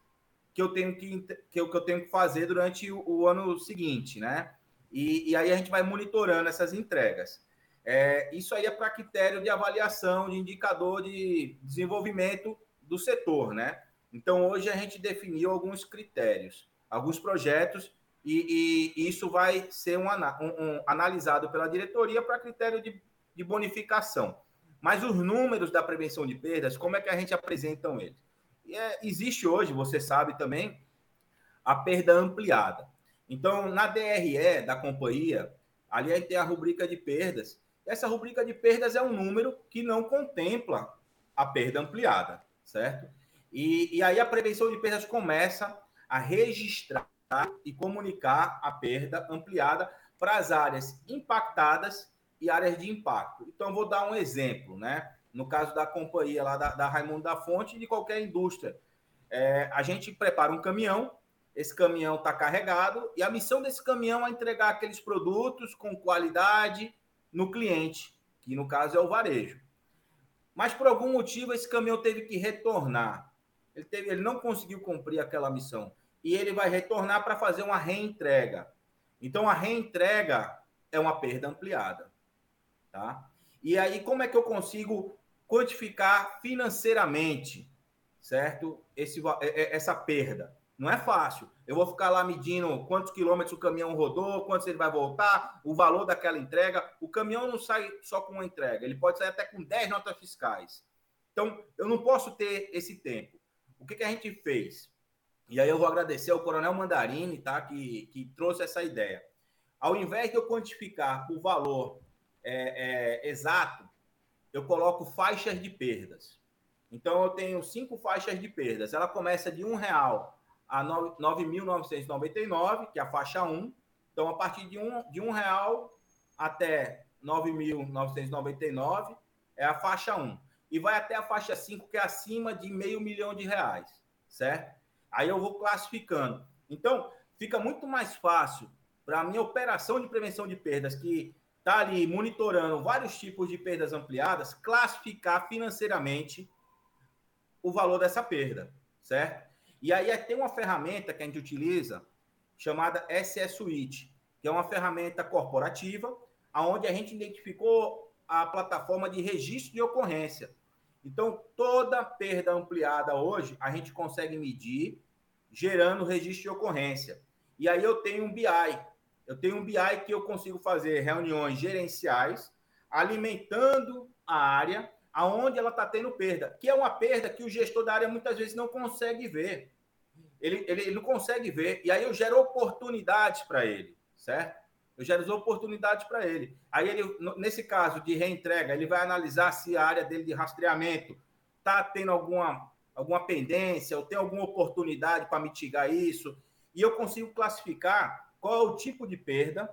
Speaker 2: que eu tenho que, que, eu, que eu tenho que fazer durante o, o ano seguinte, né? E, e, aí a gente vai monitorando essas entregas. É, isso aí é para critério de avaliação, de indicador de desenvolvimento do setor, né? Então, hoje a gente definiu alguns critérios, alguns projetos, e, e isso vai ser um, um, um analisado pela diretoria para critério de, de bonificação. Mas os números da prevenção de perdas, como é que a gente apresenta eles? É, existe hoje, você sabe também, a perda ampliada. Então, na DRE da companhia, ali aí tem a rubrica de perdas. Essa rubrica de perdas é um número que não contempla a perda ampliada, certo? E, e aí a prevenção de perdas começa a registrar e comunicar a perda ampliada para as áreas impactadas e áreas de impacto. Então, vou dar um exemplo, né? No caso da companhia lá da, da Raimundo da Fonte e de qualquer indústria. É, a gente prepara um caminhão, esse caminhão está carregado e a missão desse caminhão é entregar aqueles produtos com qualidade no cliente, que no caso é o varejo. Mas por algum motivo esse caminhão teve que retornar. Ele, teve, ele não conseguiu cumprir aquela missão. E ele vai retornar para fazer uma reentrega. Então a reentrega é uma perda ampliada. Tá? E aí, como é que eu consigo quantificar financeiramente, certo? Esse, é, é, essa perda. Não é fácil. Eu vou ficar lá medindo quantos quilômetros o caminhão rodou, quantos ele vai voltar, o valor daquela entrega. O caminhão não sai só com uma entrega, ele pode sair até com 10 notas fiscais. Então, eu não posso ter esse tempo. O que, que a gente fez? E aí eu vou agradecer ao Coronel Mandarini, tá? Que, que trouxe essa ideia. Ao invés de eu quantificar o valor é, é, exato, eu coloco faixas de perdas. Então, eu tenho cinco faixas de perdas. Ela começa de um real a 9.999, que é a faixa 1. Então, a partir de um, de um real até 9.999 é a faixa 1. E vai até a faixa 5, que é acima de meio milhão de reais, certo? Aí eu vou classificando. Então, fica muito mais fácil para a minha operação de prevenção de perdas, que está ali monitorando vários tipos de perdas ampliadas, classificar financeiramente o valor dessa perda, certo? E aí tem uma ferramenta que a gente utiliza chamada SS Suite, que é uma ferramenta corporativa, onde a gente identificou a plataforma de registro de ocorrência. Então, toda perda ampliada hoje, a gente consegue medir gerando registro de ocorrência. E aí eu tenho um BI, eu tenho um BI que eu consigo fazer reuniões gerenciais, alimentando a área aonde ela está tendo perda, que é uma perda que o gestor da área muitas vezes não consegue ver. Ele, ele, ele não consegue ver, e aí eu gero oportunidades para ele, certo? Eu gero oportunidades para ele. Aí ele, nesse caso de reentrega, ele vai analisar se a área dele de rastreamento está tendo alguma, alguma pendência ou tem alguma oportunidade para mitigar isso. E eu consigo classificar qual é o tipo de perda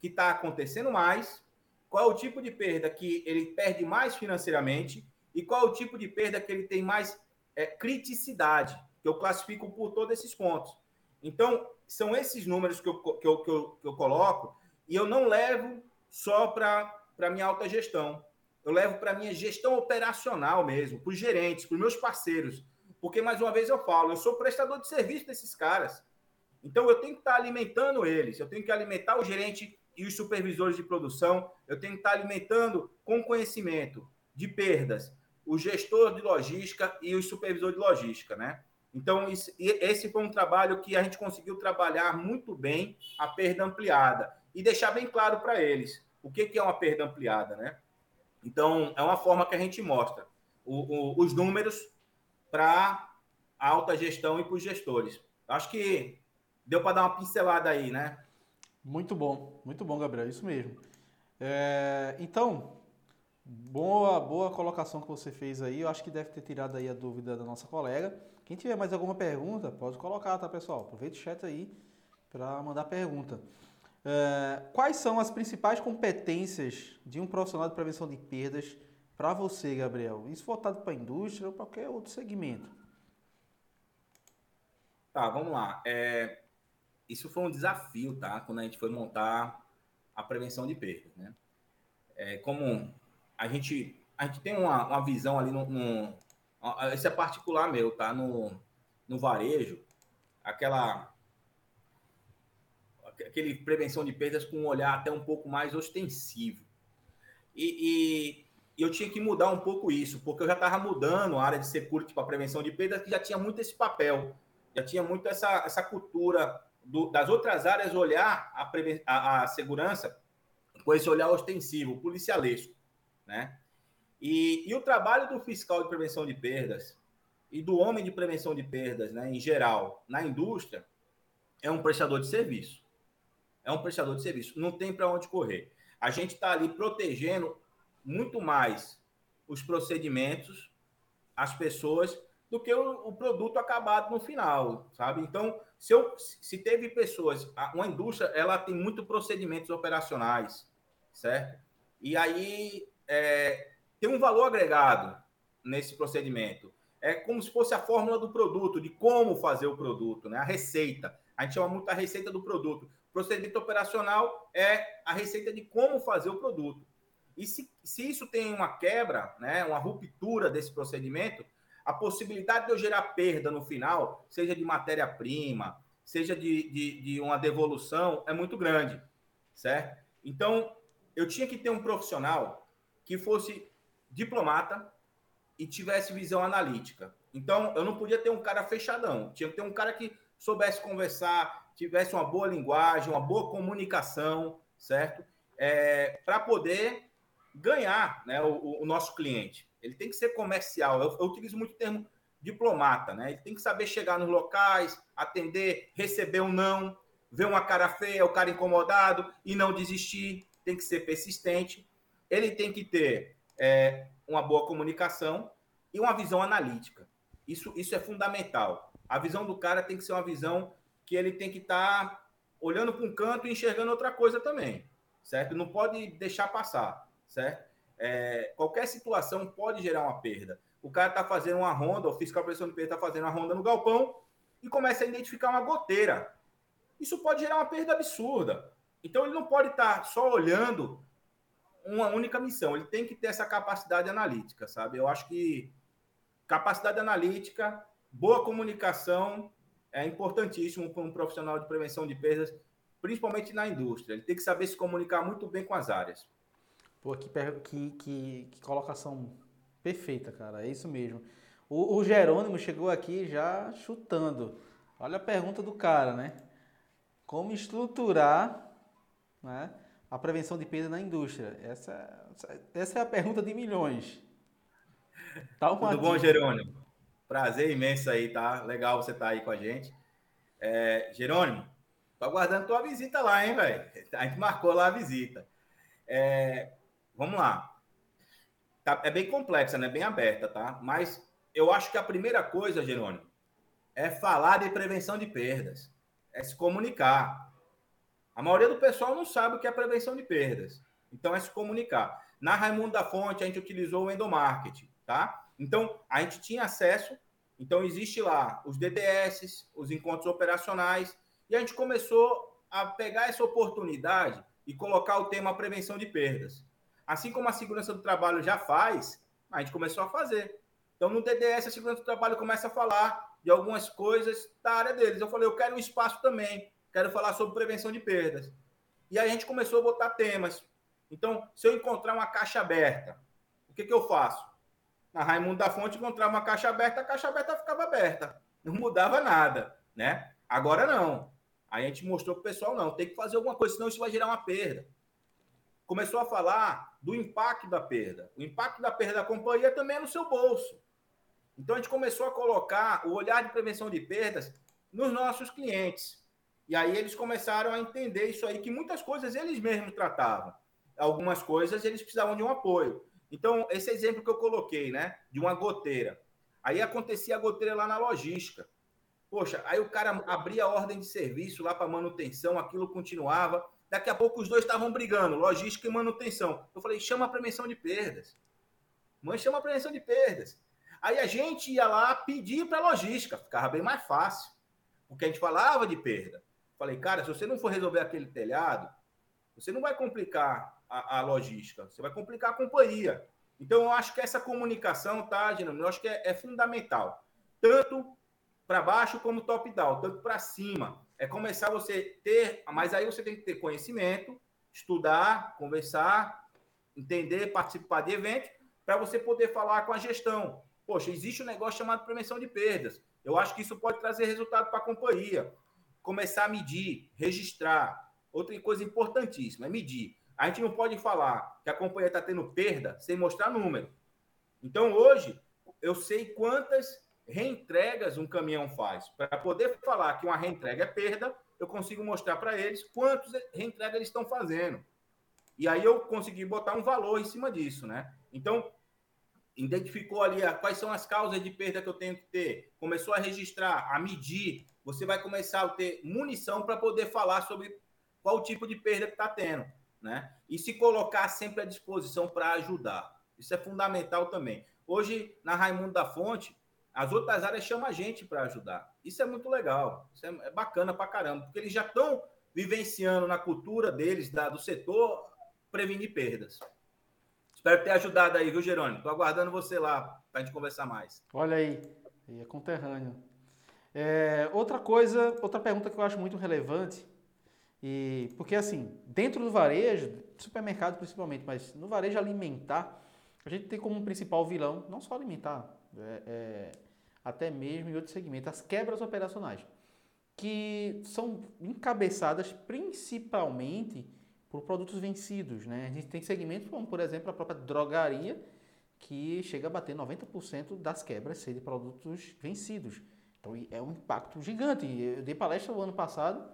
Speaker 2: que está acontecendo mais, qual é o tipo de perda que ele perde mais financeiramente e qual é o tipo de perda que ele tem mais é, criticidade, que eu classifico por todos esses pontos. Então, são esses números que eu, que eu, que eu, que eu coloco e eu não levo só para a minha alta gestão. Eu levo para a minha gestão operacional mesmo, para os gerentes, para os meus parceiros. Porque, mais uma vez, eu falo, eu sou prestador de serviço desses caras. Então, eu tenho que estar alimentando eles, eu tenho que alimentar o gerente e os supervisores de produção, eu tenho que estar alimentando com conhecimento de perdas o gestor de logística e o supervisor de logística, né? Então, esse foi um trabalho que a gente conseguiu trabalhar muito bem a perda ampliada e deixar bem claro para eles o que, é uma perda ampliada, né? Então, é uma forma que a gente mostra os números para a alta gestão e para os gestores. Acho que Deu para dar uma pincelada aí, né?
Speaker 1: Muito bom, muito bom, Gabriel, isso mesmo. É, então, boa, boa colocação que você fez aí. Eu acho que deve ter tirado aí a dúvida da nossa colega. Quem tiver mais alguma pergunta, pode colocar, tá, pessoal? Aproveita o chat aí para mandar pergunta. É, quais são as principais competências de um profissional de prevenção de perdas para você, Gabriel? Isso voltado para a indústria ou para qualquer outro segmento?
Speaker 2: Tá, vamos lá. É, isso foi um desafio, tá? Quando a gente foi montar a prevenção de perdas, né? é, como a gente, a gente tem uma, uma visão ali no, no, Esse é particular meu, tá? No, no varejo, aquela. Aquele prevenção de perdas com um olhar até um pouco mais ostensivo. E, e eu tinha que mudar um pouco isso, porque eu já estava mudando a área de security para prevenção de perdas, que já tinha muito esse papel, já tinha muito essa, essa cultura do, das outras áreas olhar a, a, a, segurança com esse olhar ostensivo, policialesco, né? E, e o trabalho do fiscal de prevenção de perdas e do homem de prevenção de perdas, né, em geral, na indústria, é um prestador de serviço. É um prestador de serviço. Não tem para onde correr. A gente está ali protegendo muito mais os procedimentos, as pessoas, do que o, o, produto acabado no final, sabe? Então, se, eu, se teve pessoas, uma indústria, ela tem muito procedimentos operacionais, certo? E aí é, tem um valor agregado nesse procedimento. É como se fosse a fórmula do produto, de como fazer o produto, né? A receita. A gente chama muito a receita do produto. Procedimento operacional é a receita de como fazer o produto. E se, se isso tem uma quebra, né, uma ruptura desse procedimento, a possibilidade de eu gerar perda no final, seja de matéria-prima, seja de, de, de, uma devolução, é muito grande, certo? Então, eu tinha que ter um profissional que fosse diplomata e tivesse visão analítica. Então, eu não podia ter um cara fechadão, tinha que ter um cara que soubesse conversar, tivesse uma boa linguagem, uma boa comunicação, certo? É, para poder ganhar né, o, o, nosso cliente. Ele tem que ser comercial. Eu, eu, utilizo muito o termo diplomata, né? Ele tem que saber chegar nos locais, atender, receber um não, ver uma cara feia, o cara incomodado e não desistir. Tem que ser persistente. Ele tem que ter é, uma boa comunicação e uma visão analítica. Isso, isso é fundamental. A visão do cara tem que ser uma visão que ele tem que estar tá olhando para um canto e enxergando outra coisa também, certo? Não pode deixar passar, certo? É, qualquer situação pode gerar uma perda. O cara está fazendo uma ronda, o fiscal pressão de perda está fazendo uma ronda no galpão e começa a identificar uma goteira. Isso pode gerar uma perda absurda. Então ele não pode estar tá só olhando uma única missão, ele tem que ter essa capacidade analítica, sabe? Eu acho que capacidade analítica, boa comunicação é importantíssimo para um profissional de prevenção de perdas, principalmente na indústria. Ele tem que saber se comunicar muito bem com as áreas.
Speaker 1: Pô, que, que, que, que colocação perfeita, cara. É isso mesmo. O, o, Jerônimo chegou aqui já chutando. Olha a pergunta do cara, né? Como estruturar né, a prevenção de perda na indústria? Essa, essa é a pergunta de milhões.
Speaker 2: Tá Tudo bom, Jerônimo? Prazer imenso aí, tá? Legal você estar tá aí com a gente. É, Jerônimo, tô aguardando tua visita lá, hein, velho? A gente marcou lá a visita. É, vamos lá. Tá, é bem complexa, né? Bem aberta, tá? Mas eu acho que a primeira coisa, Jerônimo, é falar de prevenção de perdas. É se comunicar. A maioria do pessoal não sabe o que é prevenção de perdas. Então, é se comunicar. Na Raimundo da Fonte, a gente utilizou o endomarketing, tá? Então, a gente tinha acesso, então existe lá os DDS, os encontros operacionais, e a gente começou a pegar essa oportunidade e colocar o tema prevenção de perdas. Assim como a segurança do trabalho já faz, a gente começou a fazer. Então, no DDS, a segurança do trabalho começa a falar de algumas coisas da área deles. Eu falei, eu quero um espaço também, quero falar sobre prevenção de perdas. E aí a gente começou a botar temas. Então, se eu encontrar uma caixa aberta, o que, que eu faço? na Raimundo da Fonte encontrava uma caixa aberta, a caixa aberta ficava aberta. Não mudava nada, né? Agora não. Aí a gente mostrou para o pessoal, não, tem que fazer alguma coisa, senão isso vai gerar uma perda. Começou a falar do impacto da perda. O impacto da perda da companhia também é no seu bolso. Então a gente começou a colocar o olhar de prevenção de perdas nos nossos clientes. E aí eles começaram a entender isso aí, que muitas coisas eles mesmos tratavam. Algumas coisas eles precisavam de um apoio. Então, esse exemplo que eu coloquei, né? De uma goteira. Aí acontecia a goteira lá na logística. Poxa, aí o cara abria a ordem de serviço lá para manutenção, aquilo continuava. Daqui a pouco os dois estavam brigando, logística e manutenção. Eu falei, chama a prevenção de perdas. Mãe, chama a prevenção de perdas. Aí a gente ia lá pedir para a logística, ficava bem mais fácil. Porque a gente falava de perda. Falei, cara, se você não for resolver aquele telhado, você não vai complicar a, a, logística, você vai complicar a companhia. Então, eu acho que essa comunicação, tá, Dinamo? Eu acho que é, é fundamental. Tanto para baixo como top-down, tanto para cima. É começar você ter, mas aí você tem que ter conhecimento, estudar, conversar, entender, participar de eventos, para você poder falar com a gestão. Poxa, existe um negócio chamado prevenção de perdas. Eu acho que isso pode trazer resultado para a companhia. Começar a medir, registrar. Outra coisa importantíssima é medir. A gente não pode falar que a companhia está tendo perda sem mostrar número. Então, hoje, eu sei quantas reentregas um caminhão faz. Para poder falar que uma reentrega é perda, eu consigo mostrar para eles quantos reentregas eles estão fazendo. E aí eu consegui botar um valor em cima disso, né? Então, identificou ali a, quais são as causas de perda que eu tenho que ter, começou a registrar, a medir, você vai começar a ter munição para poder falar sobre qual tipo de perda que está tendo né? E se colocar sempre à disposição para ajudar. Isso é fundamental também. Hoje, na Raimundo da Fonte, as outras áreas chamam a gente para ajudar. Isso é muito legal. Isso é, é bacana para caramba, porque eles já estão vivenciando na cultura deles, da, do setor, prevenir perdas. Espero ter ajudado aí, viu, Jerônimo? Estou aguardando você lá para a gente conversar mais.
Speaker 1: Olha aí, é conterrâneo. É, outra coisa, outra pergunta que eu acho muito relevante e porque assim, dentro do varejo, supermercado principalmente, mas no varejo alimentar, a gente tem como principal vilão, não só alimentar, é, é, até mesmo em outros segmentos, as quebras operacionais, que são encabeçadas principalmente por produtos vencidos. Né? A gente tem segmentos como, por exemplo, a própria drogaria, que chega a bater 90% das quebras ser de produtos vencidos. Então é um impacto gigante. Eu dei palestra o ano passado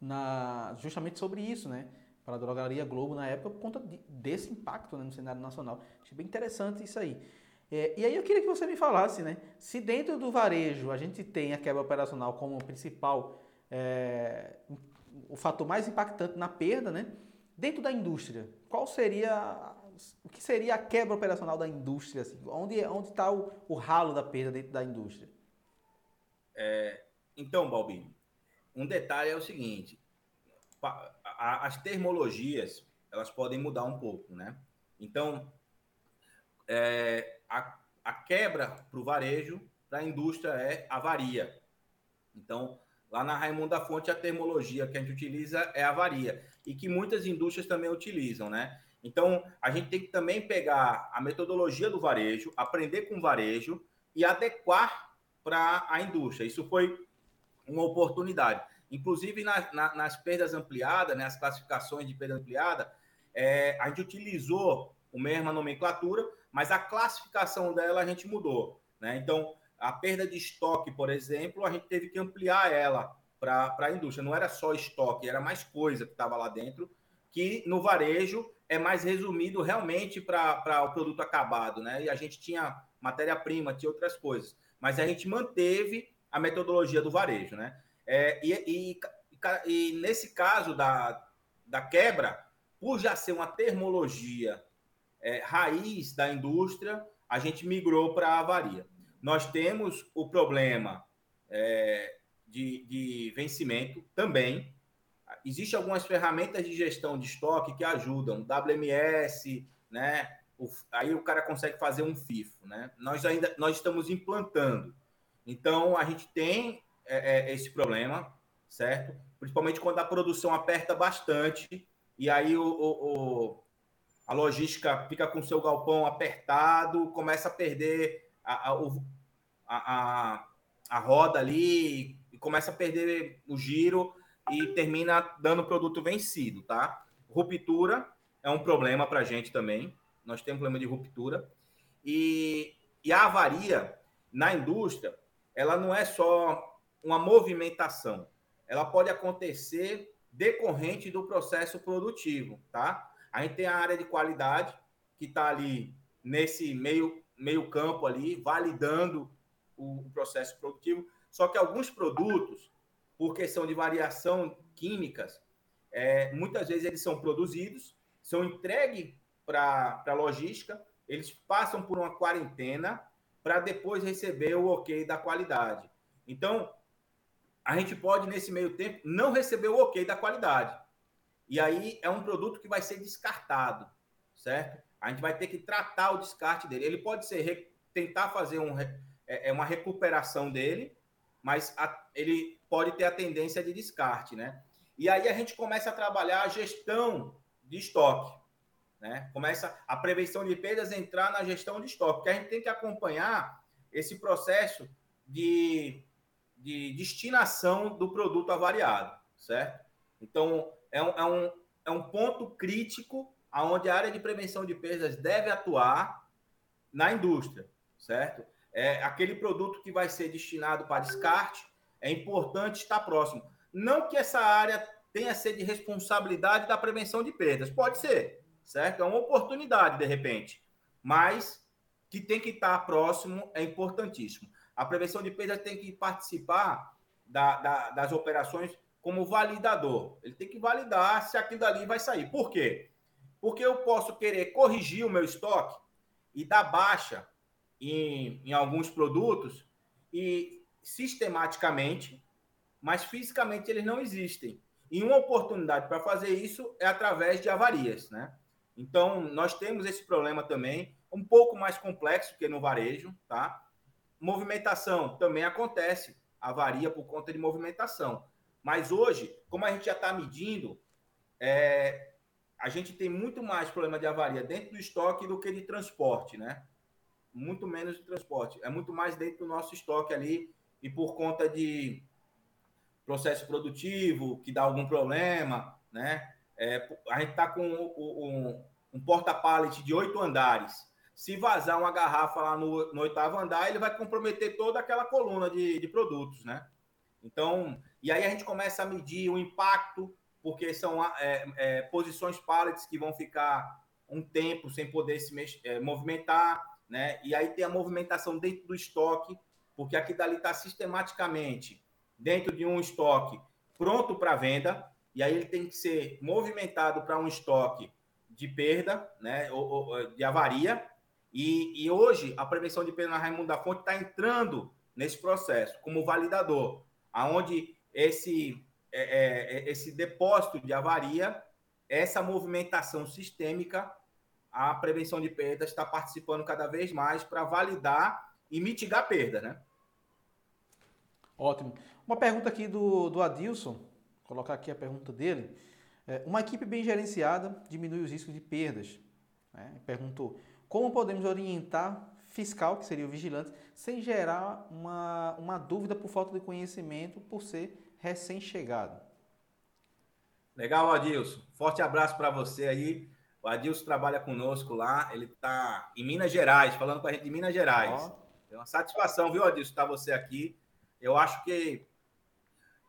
Speaker 1: na, justamente sobre isso, né? Para a Drogaria Globo na época, por conta de, desse impacto né, no cenário nacional. Achei bem interessante isso aí. É, e aí eu queria que você me falasse, né? Se dentro do varejo a gente tem a quebra operacional como principal, é, o fator mais impactante na perda, né? Dentro da indústria, qual seria o que seria a quebra operacional da indústria? Assim? Onde onde está o, o, ralo da perda dentro da indústria?
Speaker 2: É, então, Balbino, um detalhe é o seguinte: as termologias elas podem mudar um pouco, né? Então, é, a, a quebra para o varejo, para a indústria é avaria. Então, lá na Raimundo da Fonte, a termologia que a gente utiliza é avaria e que muitas indústrias também utilizam, né? Então, a gente tem que também pegar a metodologia do varejo, aprender com o varejo e adequar para a indústria. Isso foi uma oportunidade. Inclusive, na, na, nas perdas ampliadas, né, as classificações de perda ampliada, é, a gente utilizou a mesma nomenclatura, mas a classificação dela a gente mudou. Né? Então, a perda de estoque, por exemplo, a gente teve que ampliar ela para a indústria. Não era só estoque, era mais coisa que estava lá dentro, que no varejo é mais resumido realmente para o produto acabado. Né? E a gente tinha matéria-prima, tinha outras coisas. Mas a gente manteve a metodologia do varejo, né? É, e, e, e, nesse caso da, da quebra, por já ser uma termologia é, raiz da indústria, a gente migrou para a avaria. Nós temos o problema é, de, de vencimento também. Existem algumas ferramentas de gestão de estoque que ajudam, WMS, né? Aí o cara consegue fazer um FIFO, né? Nós ainda nós estamos implantando. Então, a gente tem é, é, esse problema, certo? Principalmente quando a produção aperta bastante e aí o, o, o a logística fica com o seu galpão apertado, começa a perder a, a, a, a roda ali começa a perder o giro e termina dando produto vencido, tá? Ruptura é um problema para a gente também. Nós temos problema de ruptura. E, e a avaria na indústria ela não é só uma movimentação, ela pode acontecer decorrente do processo produtivo, tá? A gente tem a área de qualidade que está ali nesse meio, meio campo ali, validando o processo produtivo. Só que alguns produtos, por questão de variação químicas, é, muitas vezes eles são produzidos, são entregues para a logística, eles passam por uma quarentena para depois receber o ok da qualidade. Então, a gente pode, nesse meio tempo, não receber o ok da qualidade. E aí é um produto que vai ser descartado, certo? A gente vai ter que tratar o descarte dele. Ele pode ser tentar fazer um, é, é, uma recuperação dele, mas a, ele pode ter a tendência de descarte, né? E aí a gente começa a trabalhar a gestão de estoque, né? Começa a prevenção de perdas entrar na gestão de estoque, porque a gente tem que acompanhar esse processo de, de destinação do produto avariado, certo? Então, é um, é um, é um ponto crítico aonde a área de prevenção de perdas deve atuar na indústria, certo? É aquele produto que vai ser destinado para descarte, é importante estar próximo. Não que essa área tenha a ser de responsabilidade da prevenção de perdas, pode ser, certo? É uma oportunidade de repente, mas que tem que estar próximo é importantíssimo. A prevenção de perdas tem que participar da, da, das operações como validador. Ele tem que validar se aquilo dali vai sair. Por quê? Porque eu posso querer corrigir o meu estoque e dar baixa em, em alguns produtos e sistematicamente, mas fisicamente eles não existem. E uma oportunidade para fazer isso é através de avarias, né? Então, nós temos esse problema também, um pouco mais complexo que no varejo, tá? Movimentação também acontece, avaria por conta de movimentação. Mas hoje, como a gente já está medindo, é, a gente tem muito mais problema de avaria dentro do estoque do que de transporte, né? Muito menos de transporte. É muito mais dentro do nosso estoque ali e por conta de processo produtivo que dá algum problema, né? É, a gente está com um, um porta-pallet de oito andares. Se vazar uma garrafa lá no, no, oitavo andar, ele vai comprometer toda aquela coluna de, de produtos, né? Então, e aí a gente começa a medir o impacto porque são é, é, posições pallets que vão ficar um tempo sem poder se mexer, é, movimentar, né? E aí tem a movimentação dentro do estoque, porque aqui dali está sistematicamente dentro de um estoque pronto para venda, e aí ele tem que ser movimentado para um estoque de perda, né? Ou, ou de avaria. E, e, hoje a prevenção de perda na Raimundo da Fonte está entrando nesse processo como validador, aonde esse é, é, esse depósito de avaria, essa movimentação sistêmica, a prevenção de perdas está participando cada vez mais para validar e mitigar perda, né?
Speaker 1: Ótimo. Uma pergunta aqui do, do Adilson, colocar aqui a pergunta dele. É, uma equipe bem gerenciada diminui os riscos de perdas. Né? Perguntou, como podemos orientar fiscal, que seria o vigilante, sem gerar uma, uma dúvida por falta de conhecimento, por ser recém-chegado.
Speaker 2: Legal, Adilson. Forte abraço para você aí. O Adilson trabalha conosco lá. Ele está em Minas Gerais, falando com a gente de Minas Gerais. É uma satisfação, viu, Adilson, estar você aqui. Eu acho que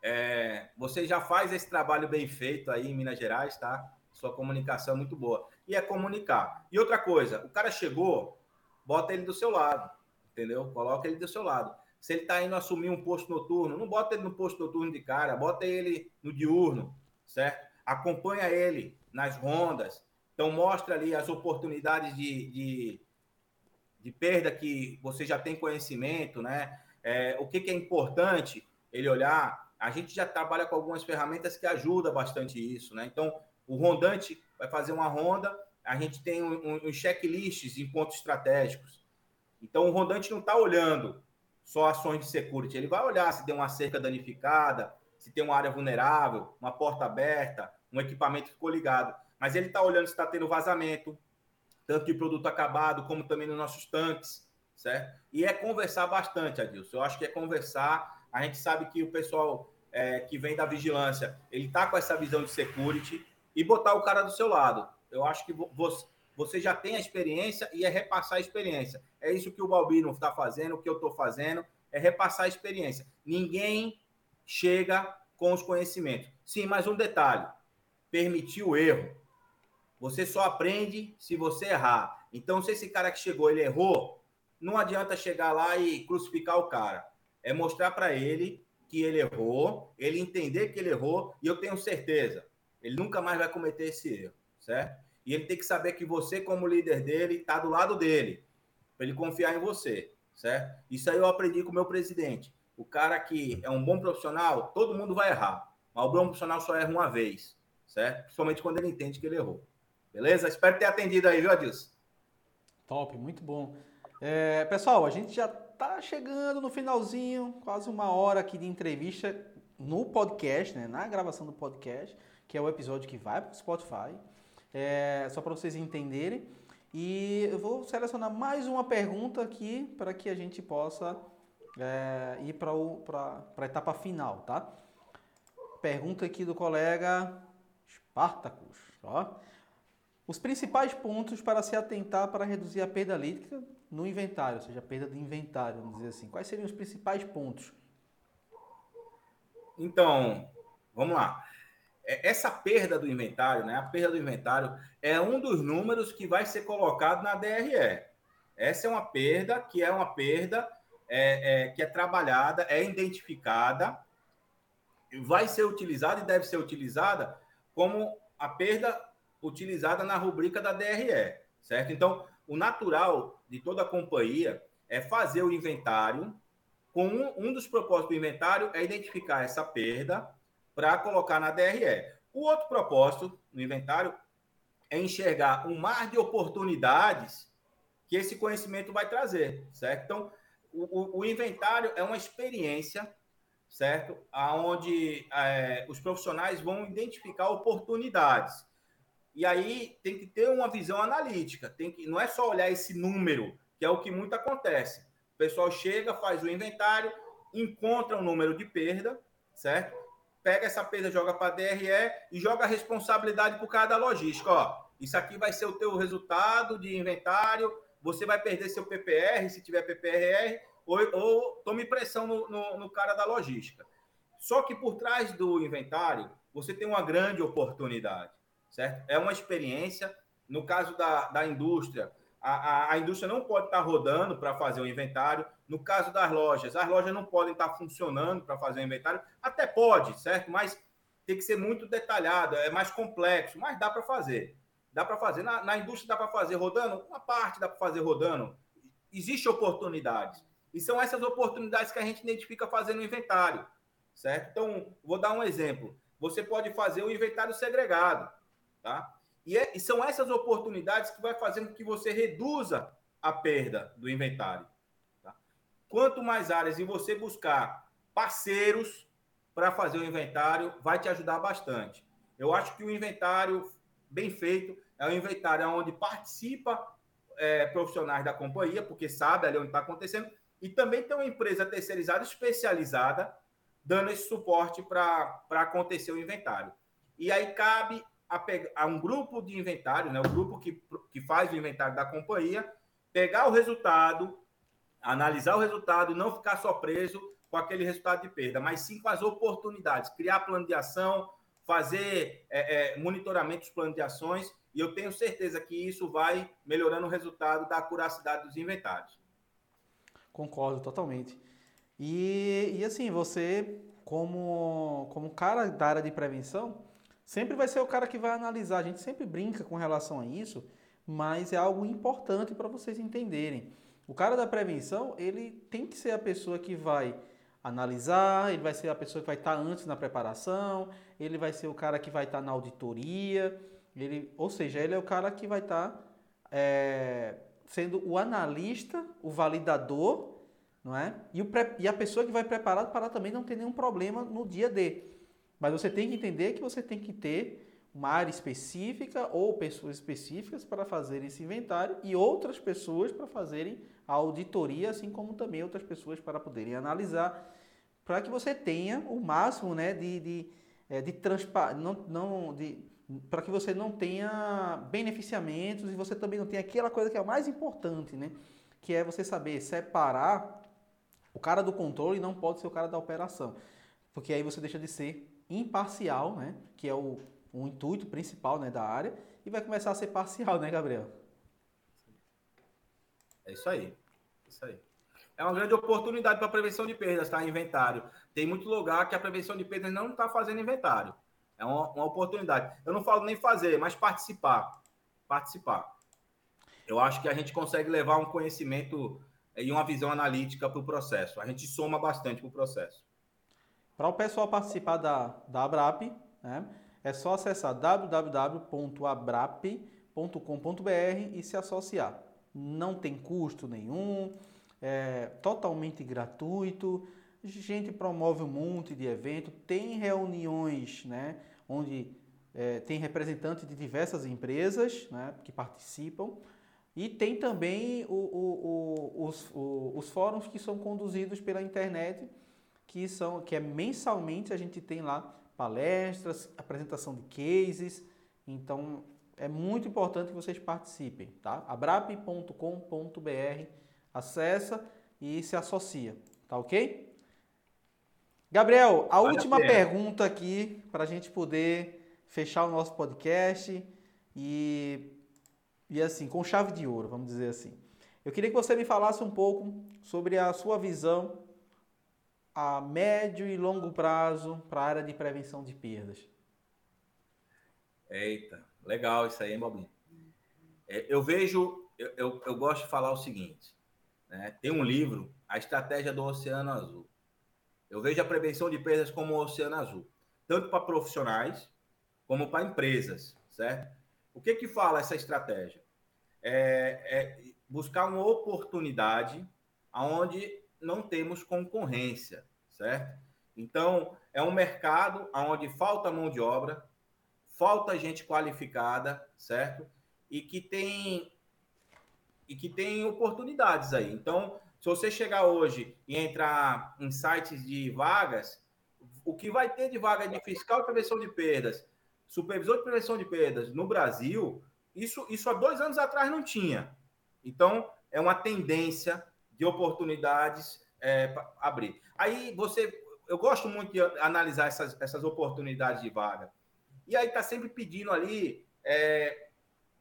Speaker 2: é, você já faz esse trabalho bem feito aí em Minas Gerais, tá? Sua comunicação é muito boa. E é comunicar. E outra coisa, o cara chegou, bota ele do seu lado, entendeu? Coloca ele do seu lado. Se ele está indo assumir um posto noturno, não bota ele no posto noturno de cara, bota ele no diurno, certo? Acompanha ele nas rondas. Então, mostra ali as oportunidades de, de, de perda que você já tem conhecimento, né? É, o que, que é importante ele olhar. A gente já trabalha com algumas ferramentas que ajudam bastante isso, né? Então, o rondante vai fazer uma ronda, a gente tem um, um, um checklists em pontos estratégicos. Então, o rondante não está olhando só ações de security. Ele vai olhar se tem uma cerca danificada, se tem uma área vulnerável, uma porta aberta, um equipamento ficou ligado. Mas ele está olhando se está tendo vazamento, tanto de produto acabado, como também nos nossos tanques, certo? E é conversar bastante, Adilson. Eu acho que é conversar. A gente sabe que o pessoal é, que vem da vigilância, ele está com essa visão de security e botar o cara do seu lado. Eu acho que você você já tem a experiência e é repassar a experiência. É isso que o Balbino está fazendo, o que eu estou fazendo, é repassar a experiência. Ninguém chega com os conhecimentos. Sim, mas um detalhe: permitir o erro. Você só aprende se você errar. Então, se esse cara que chegou ele errou, não adianta chegar lá e crucificar o cara. É mostrar para ele que ele errou, ele entender que ele errou, e eu tenho certeza, ele nunca mais vai cometer esse erro, certo? E ele tem que saber que você, como líder dele, está do lado dele, para ele confiar em você, certo? Isso aí eu aprendi com o meu presidente. O cara que é um bom profissional, todo mundo vai errar, mas o bom profissional só erra uma vez, certo? Principalmente quando ele entende que ele errou. Beleza? Espero ter atendido aí, viu, Adilson?
Speaker 1: Top, muito bom. É, pessoal, a gente já está chegando no finalzinho, quase uma hora aqui de entrevista no podcast, né, na gravação do podcast, que é o episódio que vai para o Spotify. É, só para vocês entenderem. E eu vou selecionar mais uma pergunta aqui para que a gente possa é, ir para a etapa final, tá? Pergunta aqui do colega Spartacus. Ó. Os principais pontos para se atentar para reduzir a perda líquida no inventário, ou seja, perda de inventário, vamos dizer assim. Quais seriam os principais pontos?
Speaker 2: Então, vamos lá. É, essa perda do inventário, né? A perda do inventário é um dos números que vai ser colocado na DRE. Essa é uma perda que é uma perda é, é, que é trabalhada, é identificada, vai ser utilizada e deve ser utilizada como a perda utilizada na rubrica da DRE, certo? Então, o natural de toda a companhia é fazer o inventário. Com um, um dos propósitos do inventário é identificar essa perda para colocar na DRE. O outro propósito no inventário é enxergar um mar de oportunidades que esse conhecimento vai trazer, certo? Então, o, o, inventário é uma experiência, certo? Aonde é, os profissionais vão identificar oportunidades. E aí tem que ter uma visão analítica, tem que não é só olhar esse número, que é o que muito acontece. O pessoal chega, faz o inventário, encontra um número de perda, certo? Pega essa perda, joga para a DRE e joga a responsabilidade por cada logística. Ó, isso aqui vai ser o teu resultado de inventário, você vai perder seu PPR, se tiver PPR, ou, ou tome pressão no, no, no cara da logística. Só que por trás do inventário, você tem uma grande oportunidade, certo? É uma experiência. No caso da, da indústria, a, a, a indústria não pode estar rodando para fazer o inventário. No caso das lojas, as lojas não podem estar funcionando para fazer o inventário. Até pode, certo? Mas tem que ser muito detalhado, é mais complexo, mas dá para fazer. Dá para fazer. Na, na, indústria dá para fazer rodando? Uma parte dá para fazer rodando. Existem oportunidades. E são essas oportunidades que a gente identifica fazendo o inventário, certo? Então, vou dar um exemplo. Você pode fazer o inventário segregado, tá? E, é, e são essas oportunidades que vai fazendo com que você reduza a perda do inventário. Tá? Quanto mais áreas e você buscar parceiros para fazer o inventário, vai te ajudar bastante. Eu acho que o inventário bem feito é um inventário onde participa é, profissionais da companhia, porque sabe ali onde está acontecendo, e também tem uma empresa terceirizada especializada dando esse suporte para acontecer o inventário. E aí cabe a, a, um grupo de inventário, né, o grupo que, que faz o inventário da companhia, pegar o resultado, analisar o resultado, não ficar só preso com aquele resultado de perda, mas sim com as oportunidades, criar plano de ação, fazer é, é, monitoramento dos planos de ações, e eu tenho certeza que isso vai melhorando o resultado da acuracidade dos inventários.
Speaker 1: Concordo totalmente. E, e assim, você, como, como cara da área de prevenção, sempre vai ser o cara que vai analisar. A gente sempre brinca com relação a isso, mas é algo importante para vocês entenderem. O cara da prevenção, ele tem que ser a pessoa que vai analisar, ele vai ser a pessoa que vai estar antes na preparação, ele vai ser o cara que vai estar na auditoria, ele, ou seja, ele é o cara que vai estar é, sendo o analista, o validador, não é? E, o, e a pessoa que vai preparar para também não ter nenhum problema no dia D. Mas você tem que entender que você tem que ter uma área específica ou pessoas específicas para fazer esse inventário e outras pessoas para fazerem a auditoria, assim como também outras pessoas para poderem analisar, para que você tenha o máximo né, de, de, é, de transparência, não, não, de, para que você não tenha beneficiamentos e você também não tenha aquela coisa que é o mais importante, né? Que é você saber separar o cara do controle não pode ser o cara da operação. Porque aí você deixa de ser imparcial, né? Que é o, o intuito principal né, da área, e vai começar a ser parcial, né, Gabriel?
Speaker 2: É isso aí. É isso aí. É uma grande oportunidade para prevenção de perdas, tá? Inventário. Tem muito lugar que a prevenção de perdas não está fazendo inventário. É uma, uma, oportunidade. Eu não falo nem fazer, mas participar. Participar. Eu acho que a gente consegue levar um conhecimento e uma visão analítica para o processo. A gente soma bastante para o processo.
Speaker 1: Para o pessoal participar da, da ABRAP, né, é só acessar www.abrap.com.br e se associar. Não tem custo nenhum, é totalmente gratuito. A gente promove um monte de evento, tem reuniões, né, onde é, tem representantes de diversas empresas né, que participam. E tem também o, o, o, os, os fóruns que são conduzidos pela internet, que são que é mensalmente a gente tem lá palestras, apresentação de cases. Então é muito importante que vocês participem, tá? abrap.com.br, acessa e se associa, tá ok? Gabriel, a última a pergunta aqui para a gente poder fechar o nosso podcast e e assim, com chave de ouro, vamos dizer assim. Eu queria que você me falasse um pouco sobre a sua visão a médio e longo prazo para a área de prevenção de perdas.
Speaker 2: Eita, legal isso aí, hein, Bobinho? É, eu vejo, eu, eu, eu, gosto de falar o seguinte, né? tem um livro, A Estratégia do Oceano Azul. Eu vejo a prevenção de perdas como o Oceano Azul, tanto para profissionais como para empresas, certo? O que que fala essa estratégia? É, é buscar uma oportunidade onde não temos concorrência, certo? Então, é um mercado onde falta mão de obra, falta gente qualificada, certo? E que tem e que tem oportunidades aí. Então, se você chegar hoje e entrar em sites de vagas, o que vai ter de vaga de fiscal de prevenção de perdas, supervisor de prevenção de perdas no Brasil, isso, isso há dois anos atrás não tinha. Então, é uma tendência de oportunidades é, abrir. Aí você, eu gosto muito de analisar essas, essas oportunidades de vaga. E aí está sempre pedindo ali, é,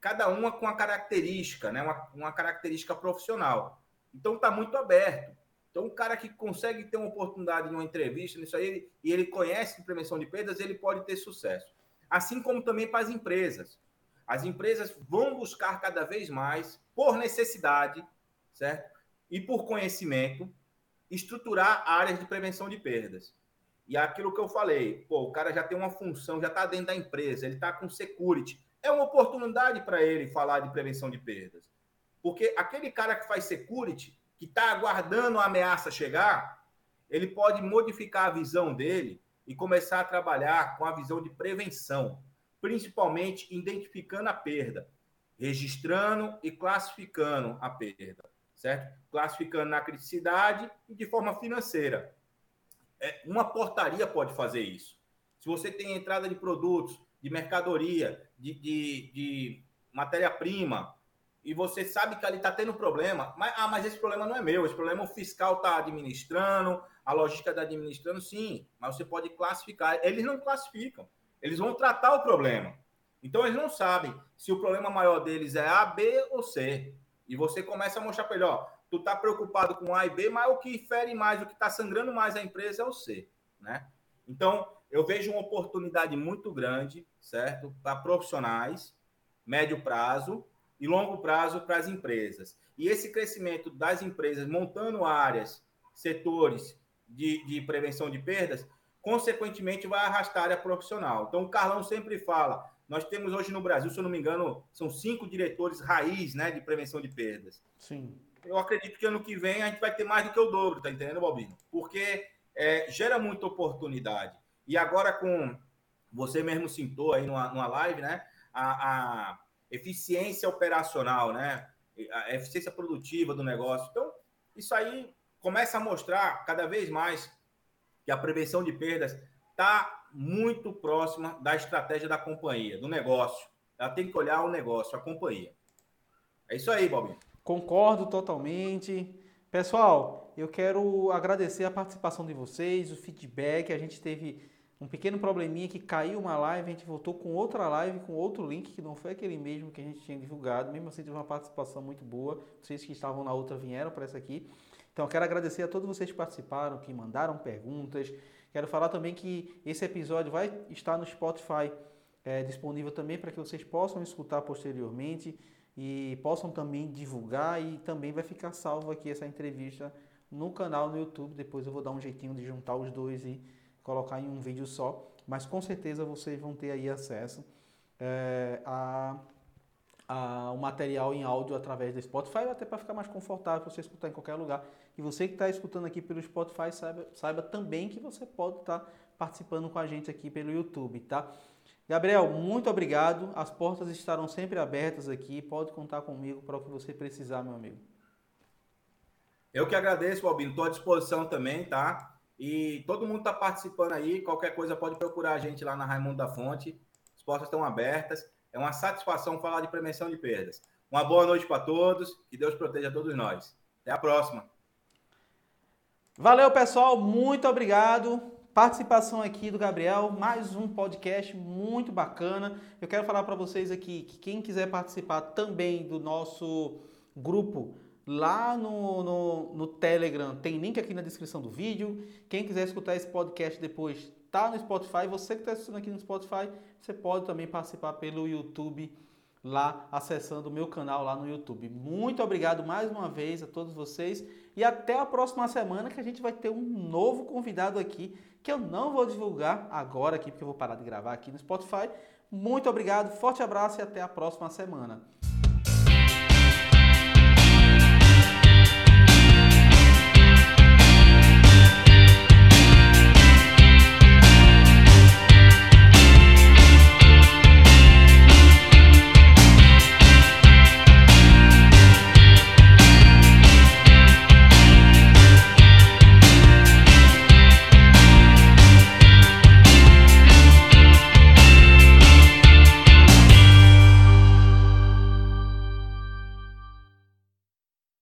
Speaker 2: cada uma com a característica, né? uma, uma característica profissional. Então está muito aberto. Então, o cara que consegue ter uma oportunidade em uma entrevista, nisso aí, e ele conhece prevenção de perdas, ele pode ter sucesso assim como também para as empresas. As empresas vão buscar cada vez mais, por necessidade, certo? E por conhecimento, estruturar áreas de prevenção de perdas. E aquilo que eu falei, pô, o cara já tem uma função, já está dentro da empresa, ele está com security. É uma oportunidade para ele falar de prevenção de perdas. Porque aquele cara que faz security, que está aguardando a ameaça chegar, ele pode modificar a visão dele e começar a trabalhar com a visão de prevenção, principalmente identificando a perda, registrando e classificando a perda, certo? Classificando na criticidade e de forma financeira. É, uma portaria pode fazer isso. Se você tem entrada de produtos, de mercadoria, de, de, de matéria-prima, e você sabe que ali está tendo problema, mas, ah, mas esse problema não é meu, esse problema o fiscal está administrando, a logística está administrando, sim, mas você pode classificar. Eles não classificam, eles vão tratar o problema. Então eles não sabem se o problema maior deles é A, B ou C. E você começa a mostrar para ele, ó, tu tá preocupado com A e B, mas o que fere mais, o que está sangrando mais a empresa é o C, né? Então, eu vejo uma oportunidade muito grande, certo? Para profissionais, médio prazo, e longo prazo para as empresas. E esse crescimento das empresas montando áreas, setores de, de prevenção de perdas, consequentemente vai arrastar a área profissional. Então, o Carlão sempre fala: nós temos hoje no Brasil, se eu não me engano, são cinco diretores raiz né, de prevenção de perdas.
Speaker 1: Sim.
Speaker 2: Eu acredito que ano que vem a gente vai ter mais do que o dobro, tá entendendo, Balbino? Porque é, gera muita oportunidade. E agora com você mesmo citou aí numa, numa live, né? A, a, eficiência operacional, né? A eficiência produtiva do negócio. Então, isso aí começa a mostrar cada vez mais que a prevenção de perdas está muito próxima da estratégia da companhia, do negócio. Ela tem que olhar o negócio, a companhia. É isso aí, Bobinho.
Speaker 1: Concordo totalmente. Pessoal, eu quero agradecer a participação de vocês, o feedback. A gente teve um pequeno probleminha que caiu uma live, a gente voltou com outra live, com outro link, que não foi aquele mesmo que a gente tinha divulgado, mesmo assim teve uma participação muito boa, vocês que estavam na outra vieram para essa aqui. Então eu quero agradecer a todos vocês que participaram, que mandaram perguntas. Quero falar também que esse episódio vai estar no Spotify é, disponível também para que vocês possam escutar posteriormente e possam também divulgar e também vai ficar salvo aqui essa entrevista no canal no YouTube. Depois eu vou dar um jeitinho de juntar os dois e colocar em um vídeo só. mas com certeza vocês vão ter aí acesso é, a, material em áudio através do Spotify, até para ficar mais confortável para você escutar em qualquer lugar. E você que está escutando aqui pelo Spotify, saiba, saiba também que você pode estar tá participando com a gente aqui pelo YouTube, tá? Gabriel, muito obrigado. As portas estarão sempre abertas aqui. Pode contar comigo para o que você precisar, meu amigo.
Speaker 2: Eu que agradeço, Albino. Estou à disposição também, tá? E todo mundo está participando aí. Qualquer coisa pode procurar a gente lá na Raimundo da Fonte. As portas estão abertas. É uma satisfação falar de prevenção de perdas. Uma boa noite para todos. Que Deus proteja todos nós. Até a próxima.
Speaker 1: Valeu, pessoal. Muito obrigado. Participação aqui do Gabriel, mais um podcast muito bacana. Eu quero falar para vocês aqui que quem quiser participar também do nosso grupo lá no, no, no, Telegram, tem link aqui na descrição do vídeo. Quem quiser escutar esse podcast depois, tá no Spotify. Você que está assistindo aqui no Spotify, você pode também participar pelo YouTube lá acessando o meu canal lá no YouTube. Muito obrigado mais uma vez a todos vocês e até a próxima semana que a gente vai ter um novo convidado aqui que eu não vou divulgar agora aqui porque eu vou parar de gravar aqui no Spotify. Muito obrigado, forte abraço e até a próxima semana.